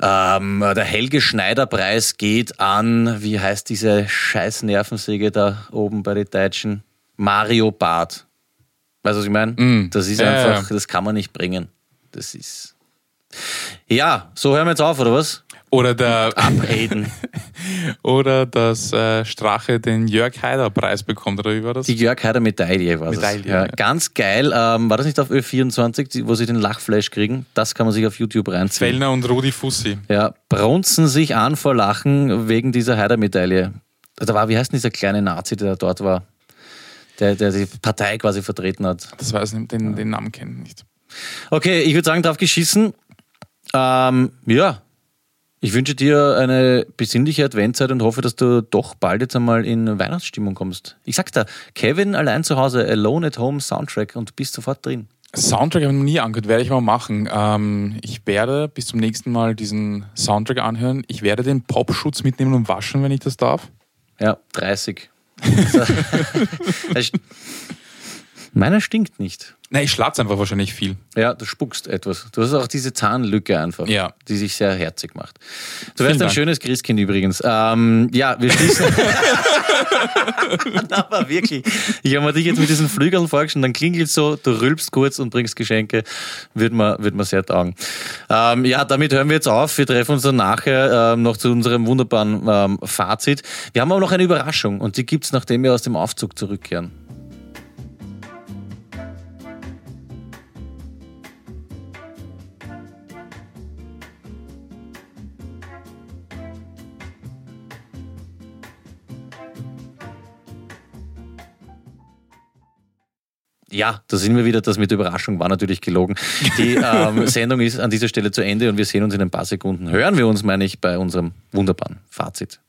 ähm, der Helge Schneider-Preis geht an, wie heißt diese scheiß Nervensäge da oben bei den Deutschen? Mario Barth. Weißt du, was ich meine? Mm. Das ist Ja, einfach, ja. das kann man nicht bringen. Das ist. Ja, so hören wir jetzt auf, oder was? Oder der Abreden. oder dass äh, Strache den Jörg Haider Preis bekommt, oder wie war das? Die Jörg Heider Medaille war das. Medaille, Ja, ja. Ganz geil. Ähm, war das nicht auf Ö24, die- wo sie den Lachflash kriegen? Das kann man sich auf YouTube reinziehen. Fellner und Rudi Fussi. Ja, brunzen sich an vor Lachen wegen dieser Heider-Medaille. Da war, wie heißt denn dieser kleine Nazi, der dort war? Der, der die Partei quasi vertreten hat. Das weiß ich nicht, den, den Namen kenne ich nicht. Okay, ich würde sagen, drauf geschissen. Ähm, ja, ich wünsche dir eine besinnliche Adventzeit und hoffe, dass du doch bald jetzt einmal in Weihnachtsstimmung kommst. Ich sag's da, Kevin allein zu Hause, Alone at Home Soundtrack und bist sofort drin. Soundtrack habe ich noch nie angehört, werde ich mal machen. Ähm, ich werde bis zum nächsten Mal diesen Soundtrack anhören. Ich werde den Popschutz mitnehmen und waschen, wenn ich das darf. Ja, 30. Es st- Meiner stinkt nicht. Nein, ich schlatze einfach wahrscheinlich viel. Ja, du spuckst etwas. Du hast auch diese Zahnlücke einfach, Ja. die sich sehr herzig macht. Du wärst ein Dank. schönes Christkind übrigens. Ähm, ja, wir schließen. Na, aber wirklich. Ich habe mir dich jetzt mit diesen Flügeln vorgestellt, dann klingelt so, du rülpst kurz und bringst Geschenke. Würde mir, würde mir sehr taugen. Ähm, ja, damit hören wir jetzt auf. Wir treffen uns dann nachher ähm, noch zu unserem wunderbaren ähm, Fazit. Wir haben aber noch eine Überraschung und die gibt's, nachdem wir aus dem Aufzug zurückkehren. Ja, da sind wir wieder. Das mit der Überraschung war natürlich gelogen. Die ähm, Sendung ist an dieser Stelle zu Ende und wir sehen uns in ein paar Sekunden. Hören wir uns, meine ich, bei unserem wunderbaren Fazit.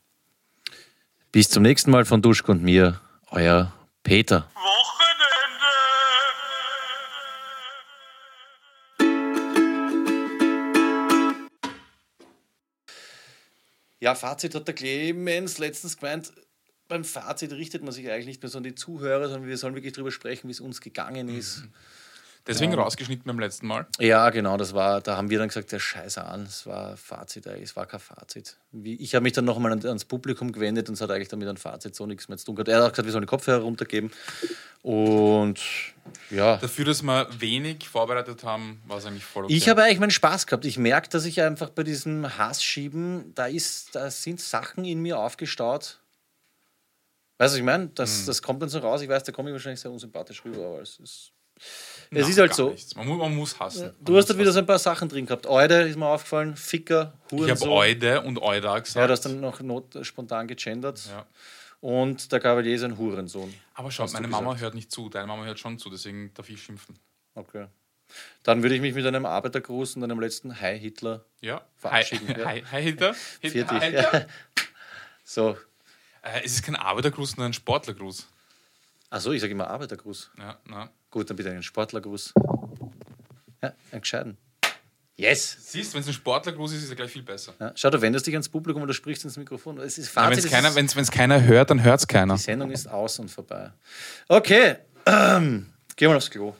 Bis zum nächsten Mal von Duschk und mir, euer Peter. Ja, Fazit hat der Clemens letztens gemeint, beim Fazit richtet man sich eigentlich nicht mehr so an die Zuhörer, sondern wir sollen wirklich darüber sprechen, wie es uns gegangen ist. Deswegen rausgeschnitten beim letzten Mal. Ja, genau, das war, da haben wir dann gesagt, der Scheiße an, es war Fazit, eigentlich, es war kein Fazit. Ich habe mich dann nochmal an, ans Publikum gewendet und es hat eigentlich damit ein Fazit so nichts mehr zu tun gehabt. Er hat auch gesagt, wir sollen die Kopfhörer runtergeben. Und ja, Dafür, dass wir wenig vorbereitet haben, war es eigentlich voll okay. ich habe eigentlich meinen Spaß gehabt. Ich merke, dass ich einfach bei diesem Hassschieben, da, ist, da sind Sachen in mir aufgestaut. Weißt du, was ich meine? Das, Mhm. das kommt dann so raus. Ich weiß, da komme ich wahrscheinlich sehr unsympathisch rüber, aber es ist. Es ist halt so. Man, muss, man muss hassen. Man Du muss hast halt wieder so ein paar Sachen drin gehabt. Eude ist mir aufgefallen, Ficker, Ich habe Hurensohn. Eude und Euda gesagt. Ja, du hast dann noch not, spontan gegendert. Ja. Und der Gavalier ist ein Hurensohn. Aber schau, meine Mama gesagt. hört nicht zu. Deine Mama hört schon zu, deswegen darf ich schimpfen. Okay. Dann würde ich mich mit einem Arbeitergruß und einem letzten Hi Hitler Ja. Hi, Verabschieden, ja. hi, hi Hitler. Hitler. Hi, Hitler. so. Äh, es ist kein Arbeitergruß, sondern ein Sportlergruß. Achso, ich sage immer Arbeitergruß. Ja, na. Gut, dann bitte einen Sportlergruß. Ja, einen gescheiten. Yes! Siehst, wenn es ein Sportlergruß ist, ist er gleich viel besser. Ja, schau, du wendest dich ans Publikum und du sprichst ins Mikrofon. Es ist Fazit, wenn es es keiner, ist- wenn's, wenn's keiner hört, dann hört es keiner. Die Sendung ist aus und vorbei. Okay, ähm, gehen wir aufs Klo.